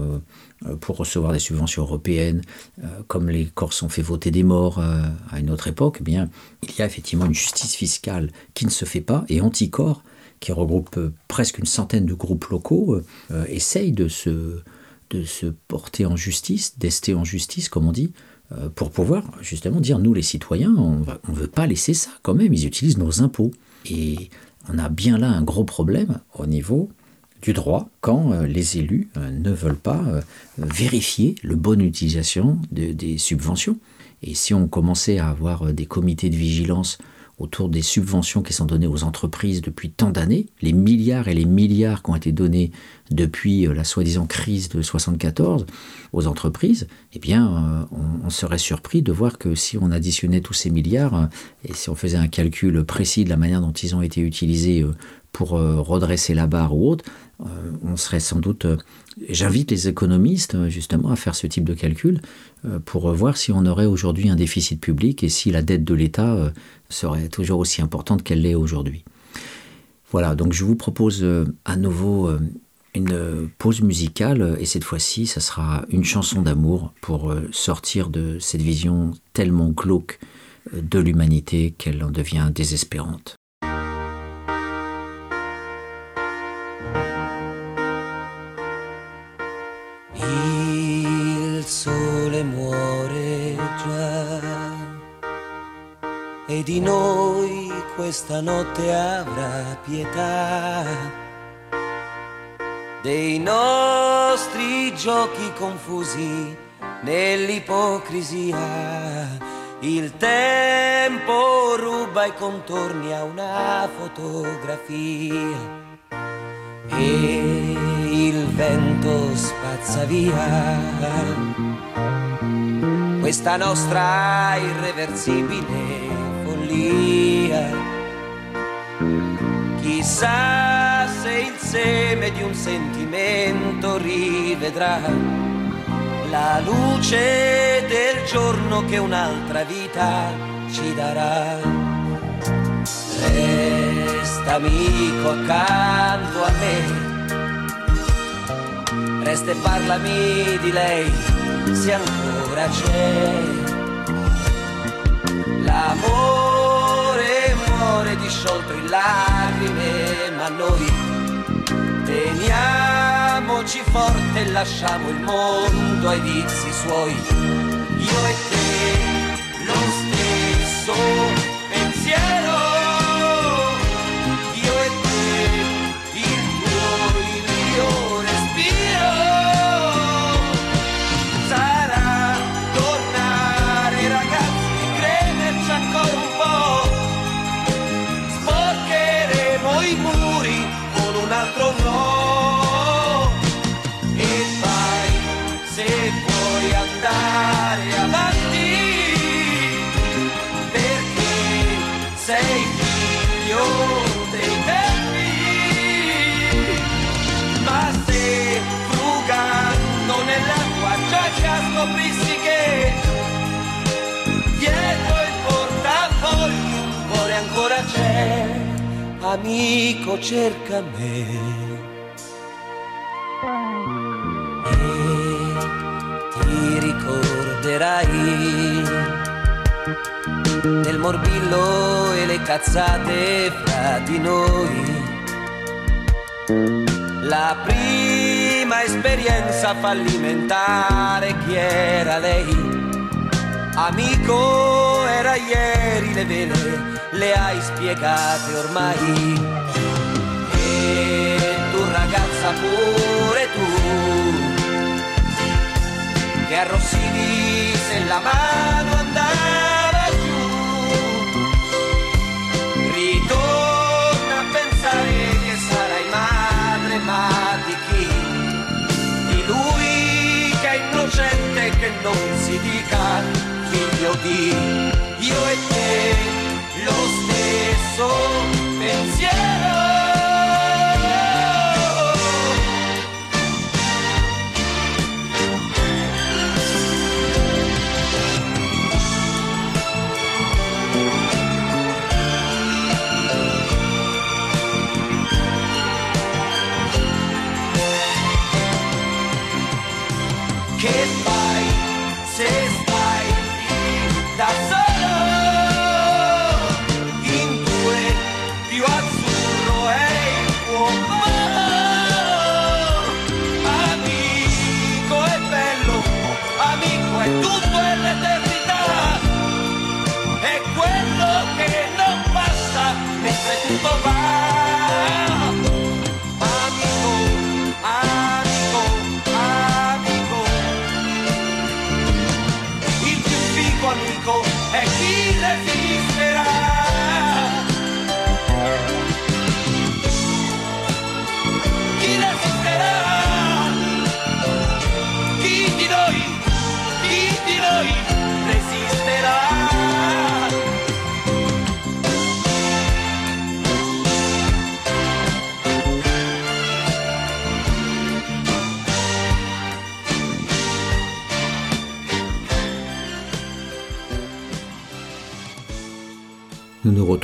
Speaker 1: euh, pour recevoir des subventions européennes, euh, comme les Corses ont fait voter des morts euh, à une autre époque, eh bien, il y a effectivement une justice fiscale qui ne se fait pas et Anticor, qui regroupe presque une centaine de groupes locaux, essaye de se, de se porter en justice, d'ester en justice, comme on dit, pour pouvoir justement dire nous les citoyens, on ne veut pas laisser ça quand même, ils utilisent nos impôts. Et on a bien là un gros problème au niveau du droit quand euh, les élus euh, ne veulent pas euh, vérifier le bonne utilisation des subventions. Et si on commençait à avoir des comités de vigilance autour des subventions qui sont données aux entreprises depuis tant d'années, les milliards et les milliards qui ont été donnés depuis la soi-disant crise de 74 aux entreprises, eh bien, on, serait surpris de voir que si on additionnait tous ces milliards et si on faisait un calcul précis de la manière dont ils ont été utilisés pour redresser la barre ou autre, on serait sans doute. Euh, j'invite les économistes euh, justement à faire ce type de calcul pour voir si on aurait aujourd'hui un déficit public et si la dette de l'État serait toujours aussi importante qu'elle l'est aujourd'hui. Voilà, donc je vous propose à nouveau une pause musicale et cette fois-ci, ça sera une chanson d'amour pour sortir de cette vision tellement glauque de l'humanité qu'elle en devient désespérante.
Speaker 3: E di noi questa notte avrà pietà. Dei nostri giochi confusi nell'ipocrisia. Il tempo ruba i contorni a una fotografia. E il vento spazza via. Questa nostra irreversibile follia. Chissà se il seme di un sentimento rivedrà la luce del giorno che un'altra vita ci darà. Resta amico accanto a me. Resta e parlami di lei se ancora c'è. L'amore disciolto in lacrime, ma noi teniamoci forte e lasciamo il mondo ai vizi suoi. Io e te lo stesso amico cerca me. E ti ricorderai del morbillo e le cazzate fra di noi. La prima esperienza fallimentare, chi era lei? Amico era ieri le vele le hai spiegate ormai. E tu ragazza pure tu, che arrossivi se la mano andava giù. Ritorna a pensare che sarai madre, ma di chi? Di lui che è innocente non si dica figlio di io e te
Speaker 1: pasó, te.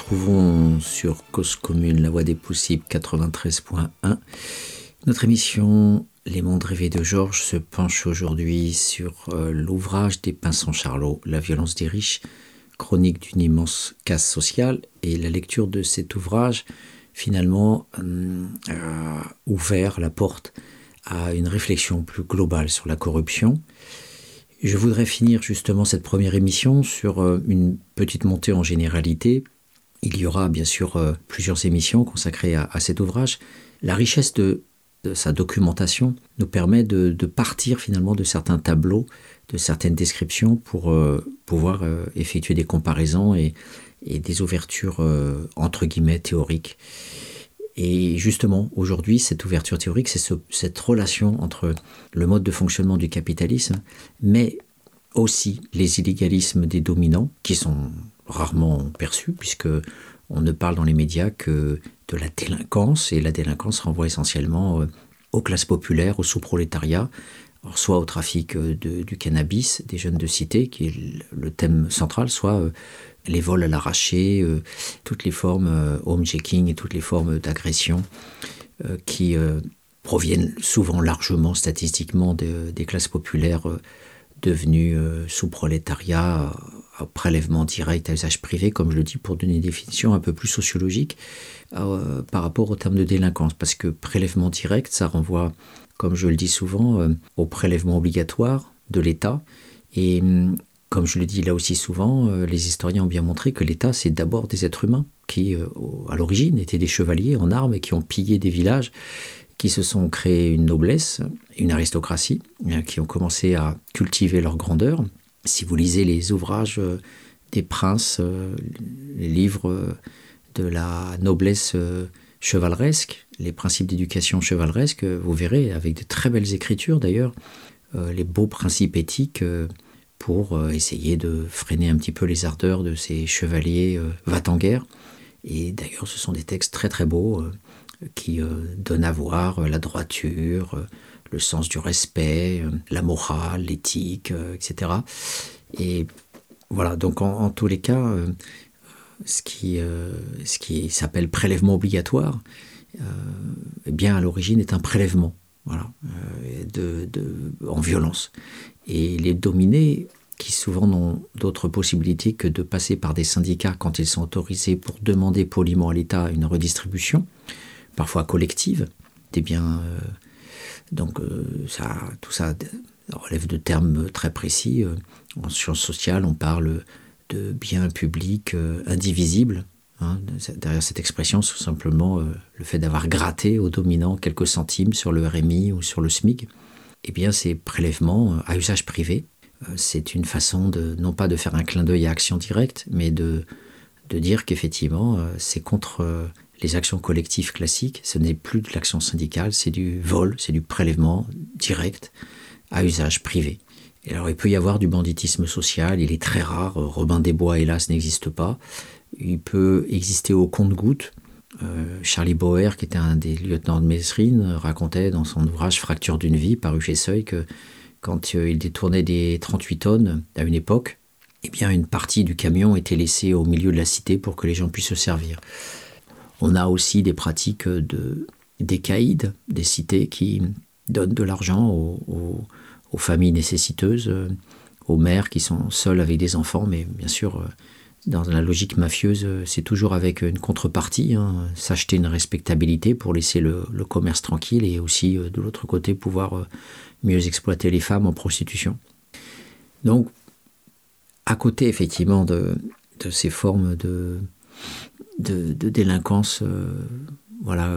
Speaker 1: Retrouvons sur Cause Commune, la voie des possibles 93.1. Notre émission Les mondes rêvés de Georges se penche aujourd'hui sur euh, l'ouvrage des Pinsons Charlot, La violence des riches, chronique d'une immense casse sociale. Et la lecture de cet ouvrage, finalement, euh, a ouvert la porte à une réflexion plus globale sur la corruption. Je voudrais finir justement cette première émission sur euh, une petite montée en généralité. Il y aura bien sûr euh, plusieurs émissions consacrées à, cet ouvrage. La richesse de, sa documentation nous permet de, partir finalement de certains tableaux, de certaines descriptions pour euh, pouvoir euh, effectuer des comparaisons et, des ouvertures entre guillemets théoriques. Et justement, aujourd'hui, cette ouverture théorique, c'est ce- cette relation entre le mode de fonctionnement du capitalisme, mais aussi les illégalismes des dominants, qui sont rarement perçus, puisque on ne parle dans les médias que de la délinquance, et la délinquance renvoie essentiellement euh, aux classes populaires, au sous-prolétariat, soit au trafic euh, de- du cannabis des jeunes de cité, qui est le- thème central, soit euh, les vols à l'arraché, toutes les formes homejacking et toutes les formes d'agression qui proviennent souvent largement statistiquement de- des classes populaires devenues euh, prélèvement direct à usage privé, comme je le dis, pour donner une définition un peu plus sociologique euh, par rapport au terme de délinquance. Parce que prélèvement direct, ça renvoie, comme je le dis souvent, euh, au prélèvement obligatoire de l'État. Et hum, comme je le dis là aussi souvent, euh, les historiens ont bien montré que l'État, c'est d'abord des êtres humains qui, à l'origine, étaient des chevaliers en armes et qui ont pillé des villages, qui se sont créés une noblesse, une aristocratie, euh, qui ont commencé à cultiver leur grandeur. Si vous lisez les ouvrages euh, des princes, euh, les livres euh, de la noblesse chevaleresque, les principes d'éducation chevaleresque, vous verrez, avec de très belles écritures d'ailleurs, les beaux principes éthiques pour essayer de freiner un petit peu les ardeurs de ces chevaliers euh, va-t-en-guerre. Et d'ailleurs, ce sont des textes très très beaux qui donnent à voir la droiture, le sens du respect, euh, la morale, l'éthique, euh, etc. Et voilà, donc en, tous les cas, euh, ce qui, ce qui s'appelle prélèvement obligatoire, eh bien à l'origine est un prélèvement, voilà, de, de- en violence. Et les dominés, qui souvent n'ont d'autre possibilité que de passer par des syndicats quand ils sont autorisés pour demander poliment à l'État une redistribution, parfois collective, des biens. Donc euh, ça, tout ça relève de termes très précis. Euh, En sciences sociales, on parle de biens publics euh, indivisibles. hein. Derrière cette expression, c'est simplement le fait d'avoir gratté aux dominants quelques centimes sur le RMI ou sur le SMIC. Eh bien, ces prélèvements à usage privé, c'est une façon de, non pas de faire un clin d'œil à action directe, mais de, de dire qu'effectivement, c'est contre les actions collectives classiques. Ce n'est plus de l'action syndicale, c'est du vol, c'est du prélèvement direct à usage privé. Et alors il peut y avoir du banditisme social, il est très rare, Robin des Bois hélas n'existe pas. Il peut exister au compte-gouttes. Euh, Charlie Bauer, qui était un des lieutenants de Mesrine, racontait dans son ouvrage Fracture d'une vie, paru chez Seuil, que quand euh, il détournait des 38 tonnes à une époque, eh bien une partie du camion était laissée au milieu de la cité pour que les gens puissent se servir. On a aussi des pratiques de, des des cités qui donnent de l'argent aux, familles nécessiteuses, euh, aux mères qui sont seules avec des enfants, mais bien sûr, euh, dans la logique mafieuse, euh, c'est toujours avec une contrepartie, hein, s'acheter une respectabilité pour laisser le, commerce tranquille et aussi de l'autre côté pouvoir mieux exploiter les femmes en prostitution. Donc, à côté effectivement de, ces formes de, de, délinquance voilà,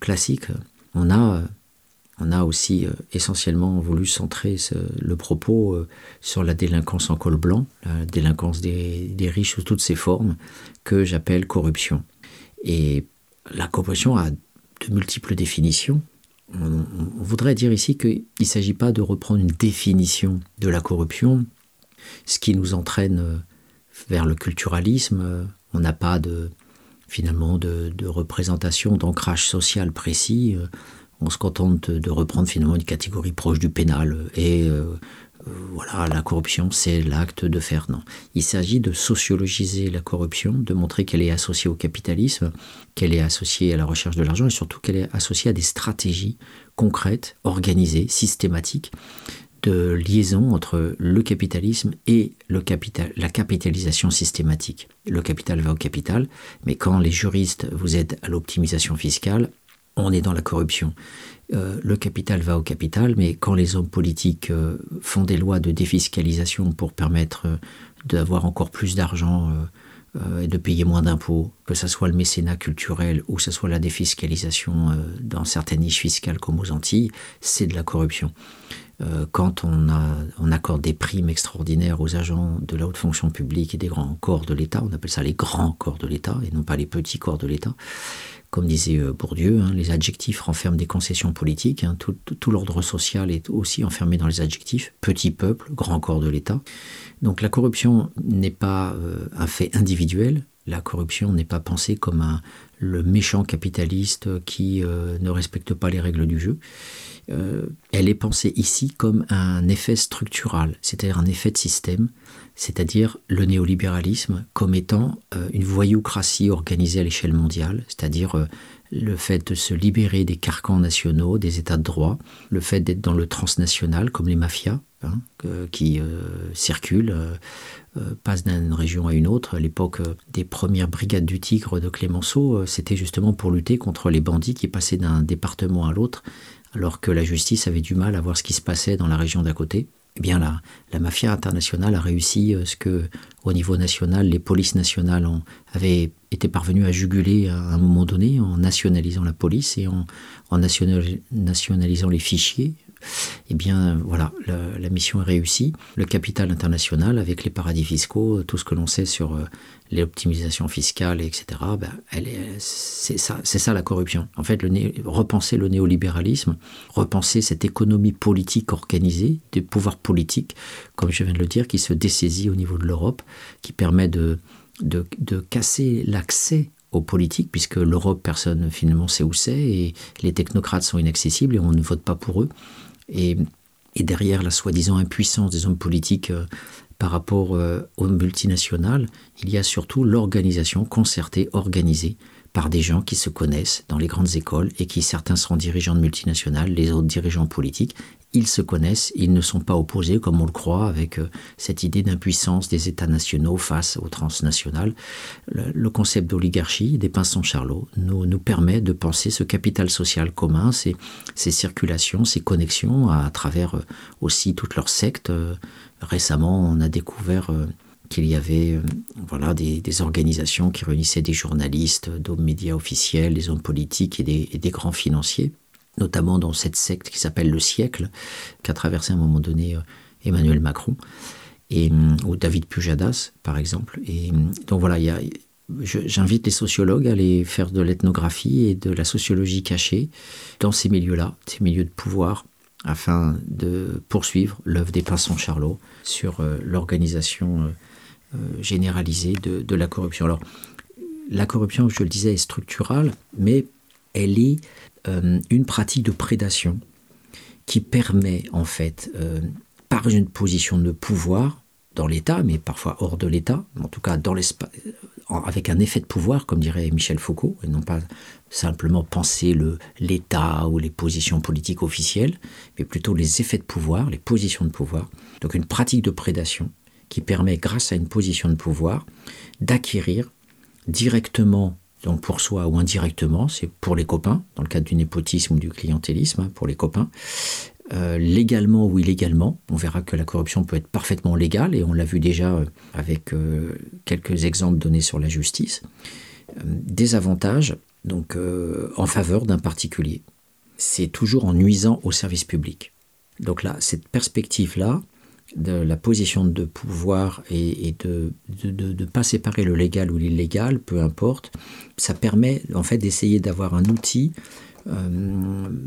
Speaker 1: classique, on a on a aussi euh, essentiellement voulu centrer le propos euh, sur la délinquance en col blanc, la délinquance des, riches sous toutes ses formes, que j'appelle corruption. Et la corruption a de multiples définitions. On, voudrait dire ici qu'il ne s'agit pas de reprendre une définition de la corruption, ce qui nous entraîne euh, vers le culturalisme. On n'a pas de, finalement de, représentation, d'ancrage social précis on se contente de reprendre finalement une catégorie proche du pénal. Et euh, euh, voilà, la corruption, c'est l'acte de faire. Non. Il s'agit de sociologiser la corruption, de montrer qu'elle est associée au capitalisme, qu'elle est associée à la recherche de l'argent et surtout qu'elle est associée à des stratégies concrètes, organisées, systématiques de liaison entre le capitalisme et la capitalisation systématique. Le capital va au capital, mais quand les juristes vous aident à l'optimisation fiscale, on est dans la corruption. Euh, le capital va au capital, mais quand les hommes politiques euh, font des lois de défiscalisation pour permettre euh, d'avoir encore plus d'argent et de payer moins d'impôts, que ce soit le mécénat culturel ou que ce soit la défiscalisation dans certaines niches fiscales comme aux Antilles, c'est de la corruption. Quand on, on accorde des primes extraordinaires aux agents de la haute fonction publique et des grands corps de l'État, on appelle ça les grands corps de l'État et non pas les petits corps de l'État, comme disait euh, Bourdieu, hein, les adjectifs renferment des concessions politiques. Hein. tout, l'ordre social est aussi enfermé dans les adjectifs. Petit peuple, grand corps de l'État. Donc la corruption n'est pas euh, un fait individuel. La corruption n'est pas pensée comme un, le méchant capitaliste qui euh, ne respecte pas les règles du jeu. elle est pensée ici comme un effet structural, c'est-à-dire un effet de système c'est-à-dire le néolibéralisme comme étant euh, une voyoucratie organisée à l'échelle mondiale, c'est-à-dire euh, le fait de se libérer des carcans nationaux, des états de droit, le fait d'être dans le transnational comme les mafias hein, qui euh, circulent, passent d'une région à une autre. À l'époque des premières brigades du Tigre de Clémenceau, c'était justement pour lutter contre les bandits qui passaient d'un département à l'autre alors que la justice avait du mal à voir ce qui se passait dans la région d'à côté eh bien la, la, mafia internationale a réussi euh, ce que, au niveau national, les polices nationales avaient été parvenues à juguler à un moment donné en nationalisant la police et en nationalisant les fichiers eh bien voilà, la, mission est réussie. Le capital international, avec les paradis fiscaux, tout ce que l'on sait sur euh, l'optimisation fiscale, etc., ben, c'est ça, ça, la corruption. En fait, repenser le néolibéralisme, repenser cette économie politique organisée, des pouvoirs politiques, comme je viens de le dire, qui se dessaisit au niveau de l'Europe, qui permet de, de, de casser l'accès aux politiques, puisque l'Europe, personne finalement sait où c'est, et les technocrates sont inaccessibles et on ne vote pas pour eux. Et, derrière la soi-disant impuissance des hommes politiques euh, par rapport euh, aux multinationales, il y a surtout l'organisation concertée, organisée par des gens qui se connaissent dans les grandes écoles et qui certains seront dirigeants de multinationales, les autres dirigeants politiques, ils se connaissent, ils ne sont pas opposés comme on le croit avec euh, cette idée d'impuissance des États nationaux face aux transnationales. Le, concept d'oligarchie des pinsons Charlot nous, nous permet de penser ce capital social commun, ces, circulations, ces connexions à, travers euh, aussi toutes leurs sectes. Euh, récemment, on a découvert qu'il y avait voilà, des, organisations qui réunissaient des journalistes, d'hommes médias officiels, des hommes politiques et des grands financiers notamment dans cette secte qui s'appelle le siècle, qu'a traversé à un moment donné euh, Emmanuel Macron, et, euh, ou David Pujadas, par exemple. Et euh, donc voilà, j'invite les sociologues à aller faire de l'ethnographie et de la sociologie cachée dans ces milieux-là, ces milieux de pouvoir, afin de poursuivre l'œuvre des Pinsons Charlot sur euh, l'organisation euh, généralisée de, la corruption. Alors, la corruption, je le disais, est structurale, mais elle est euh, une pratique de prédation qui permet, en fait, euh, par une position de pouvoir dans l'État, mais parfois hors de l'État, en tout cas avec un effet de pouvoir, comme dirait Michel Foucault, et non pas simplement penser l'État ou les positions politiques officielles, mais plutôt les effets de pouvoir, les positions de pouvoir. Donc une pratique de prédation qui permet, grâce à une position de pouvoir, d'acquérir directement, donc pour soi ou indirectement, c'est pour les copains, dans le cadre du népotisme ou du clientélisme, hein, pour les copains, euh, légalement ou illégalement. On verra que la corruption peut être parfaitement légale, et on l'a vu déjà euh, avec euh, quelques exemples donnés sur la justice. Des avantages donc, en faveur d'un particulier. C'est toujours en nuisant au service public. Donc là, cette perspective-là, de la position de pouvoir et, de ne pas séparer le légal ou l'illégal, peu importe, ça permet en fait d'essayer d'avoir un outil euh,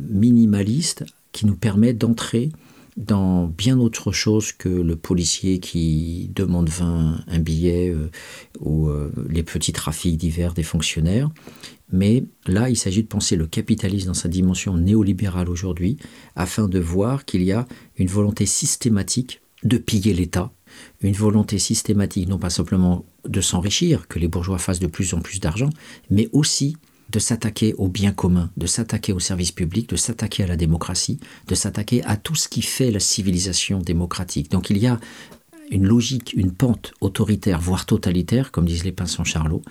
Speaker 1: minimaliste qui nous permet d'entrer dans bien autre chose que le policier qui demande 20 un billet euh, ou euh, les petits trafics divers des fonctionnaires. Mais là, il s'agit de penser le capitalisme dans sa dimension néolibérale aujourd'hui, afin de voir qu'il y a une volonté systématique de piller l'État, une volonté systématique non pas simplement de s'enrichir, que les bourgeois fassent de plus en plus d'argent, mais aussi de s'attaquer au bien commun, de s'attaquer au service public, de s'attaquer à la démocratie, de s'attaquer à tout ce qui fait la civilisation démocratique. Donc il y a une logique, une pente autoritaire, voire totalitaire, comme disent les pinsons Charlot,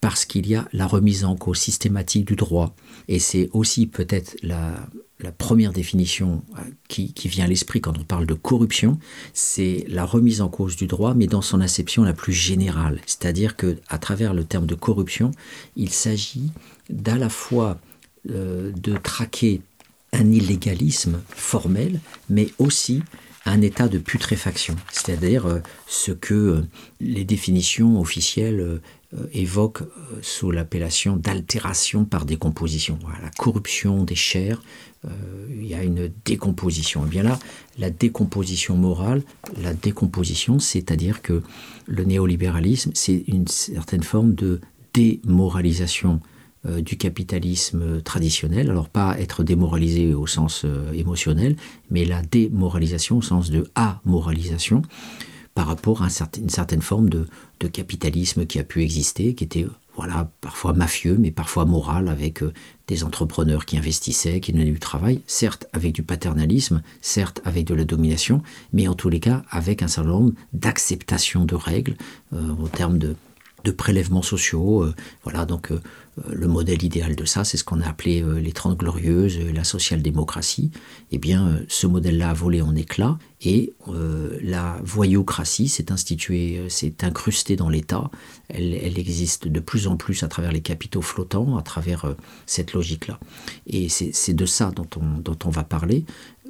Speaker 1: parce qu'il y a la remise en cause systématique du droit. Et c'est aussi peut-être la, la première définition euh, qui, vient à l'esprit quand on parle de corruption, c'est la remise en cause du droit, mais dans son acception la plus générale. C'est-à-dire que à travers le terme de corruption, il s'agit d'à la fois euh, de traquer un illégalisme formel, mais aussi un état de putréfaction, c'est-à-dire euh, ce que les définitions officielles euh, évoquent euh, sous l'appellation d'altération par décomposition. La corruption des chairs, euh, il y a une décomposition. Et bien là, la décomposition morale, la décomposition, c'est-à-dire que le néolibéralisme, c'est une certaine forme de démoralisation du capitalisme traditionnel, alors pas être démoralisé au sens émotionnel, mais la démoralisation au sens de amoralisation par rapport à une certaine forme de, de capitalisme qui a pu exister, qui était voilà, parfois mafieux, mais parfois moral, avec euh, des entrepreneurs qui investissaient, qui donnaient du travail, certes avec du paternalisme, certes avec de la domination, mais en tous les cas avec un certain nombre d'acceptation de règles euh, au terme de, prélèvements sociaux. Euh, voilà, donc le modèle idéal de ça, c'est ce qu'on a appelé euh, les Trente Glorieuses, euh, la social-démocratie. Eh bien, euh, ce modèle-là a volé en éclats et euh, la voyoucratie s'est instituée, euh, s'est incrustée dans l'État. Elle, existe de plus en plus à travers les capitaux flottants, à travers euh, cette logique-là. Et c'est de ça dont on, dont on va parler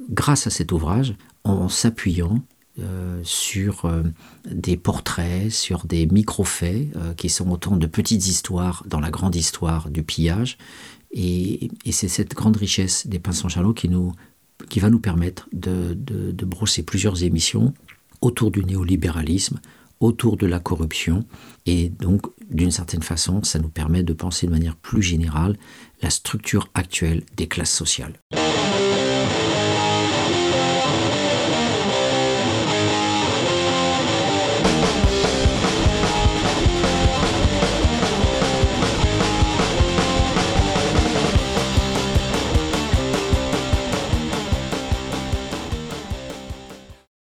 Speaker 1: grâce à cet ouvrage, en s'appuyant euh, sur euh, des portraits, sur des micro-faits euh, qui sont autant de petites histoires dans la grande histoire du pillage. Et, c'est cette grande richesse des pinsons Charlot qui, nous, qui va nous permettre de, brosser plusieurs émissions autour du néolibéralisme, autour de la corruption. Et donc, d'une certaine façon, ça nous permet de penser de manière plus générale la structure actuelle des classes sociales.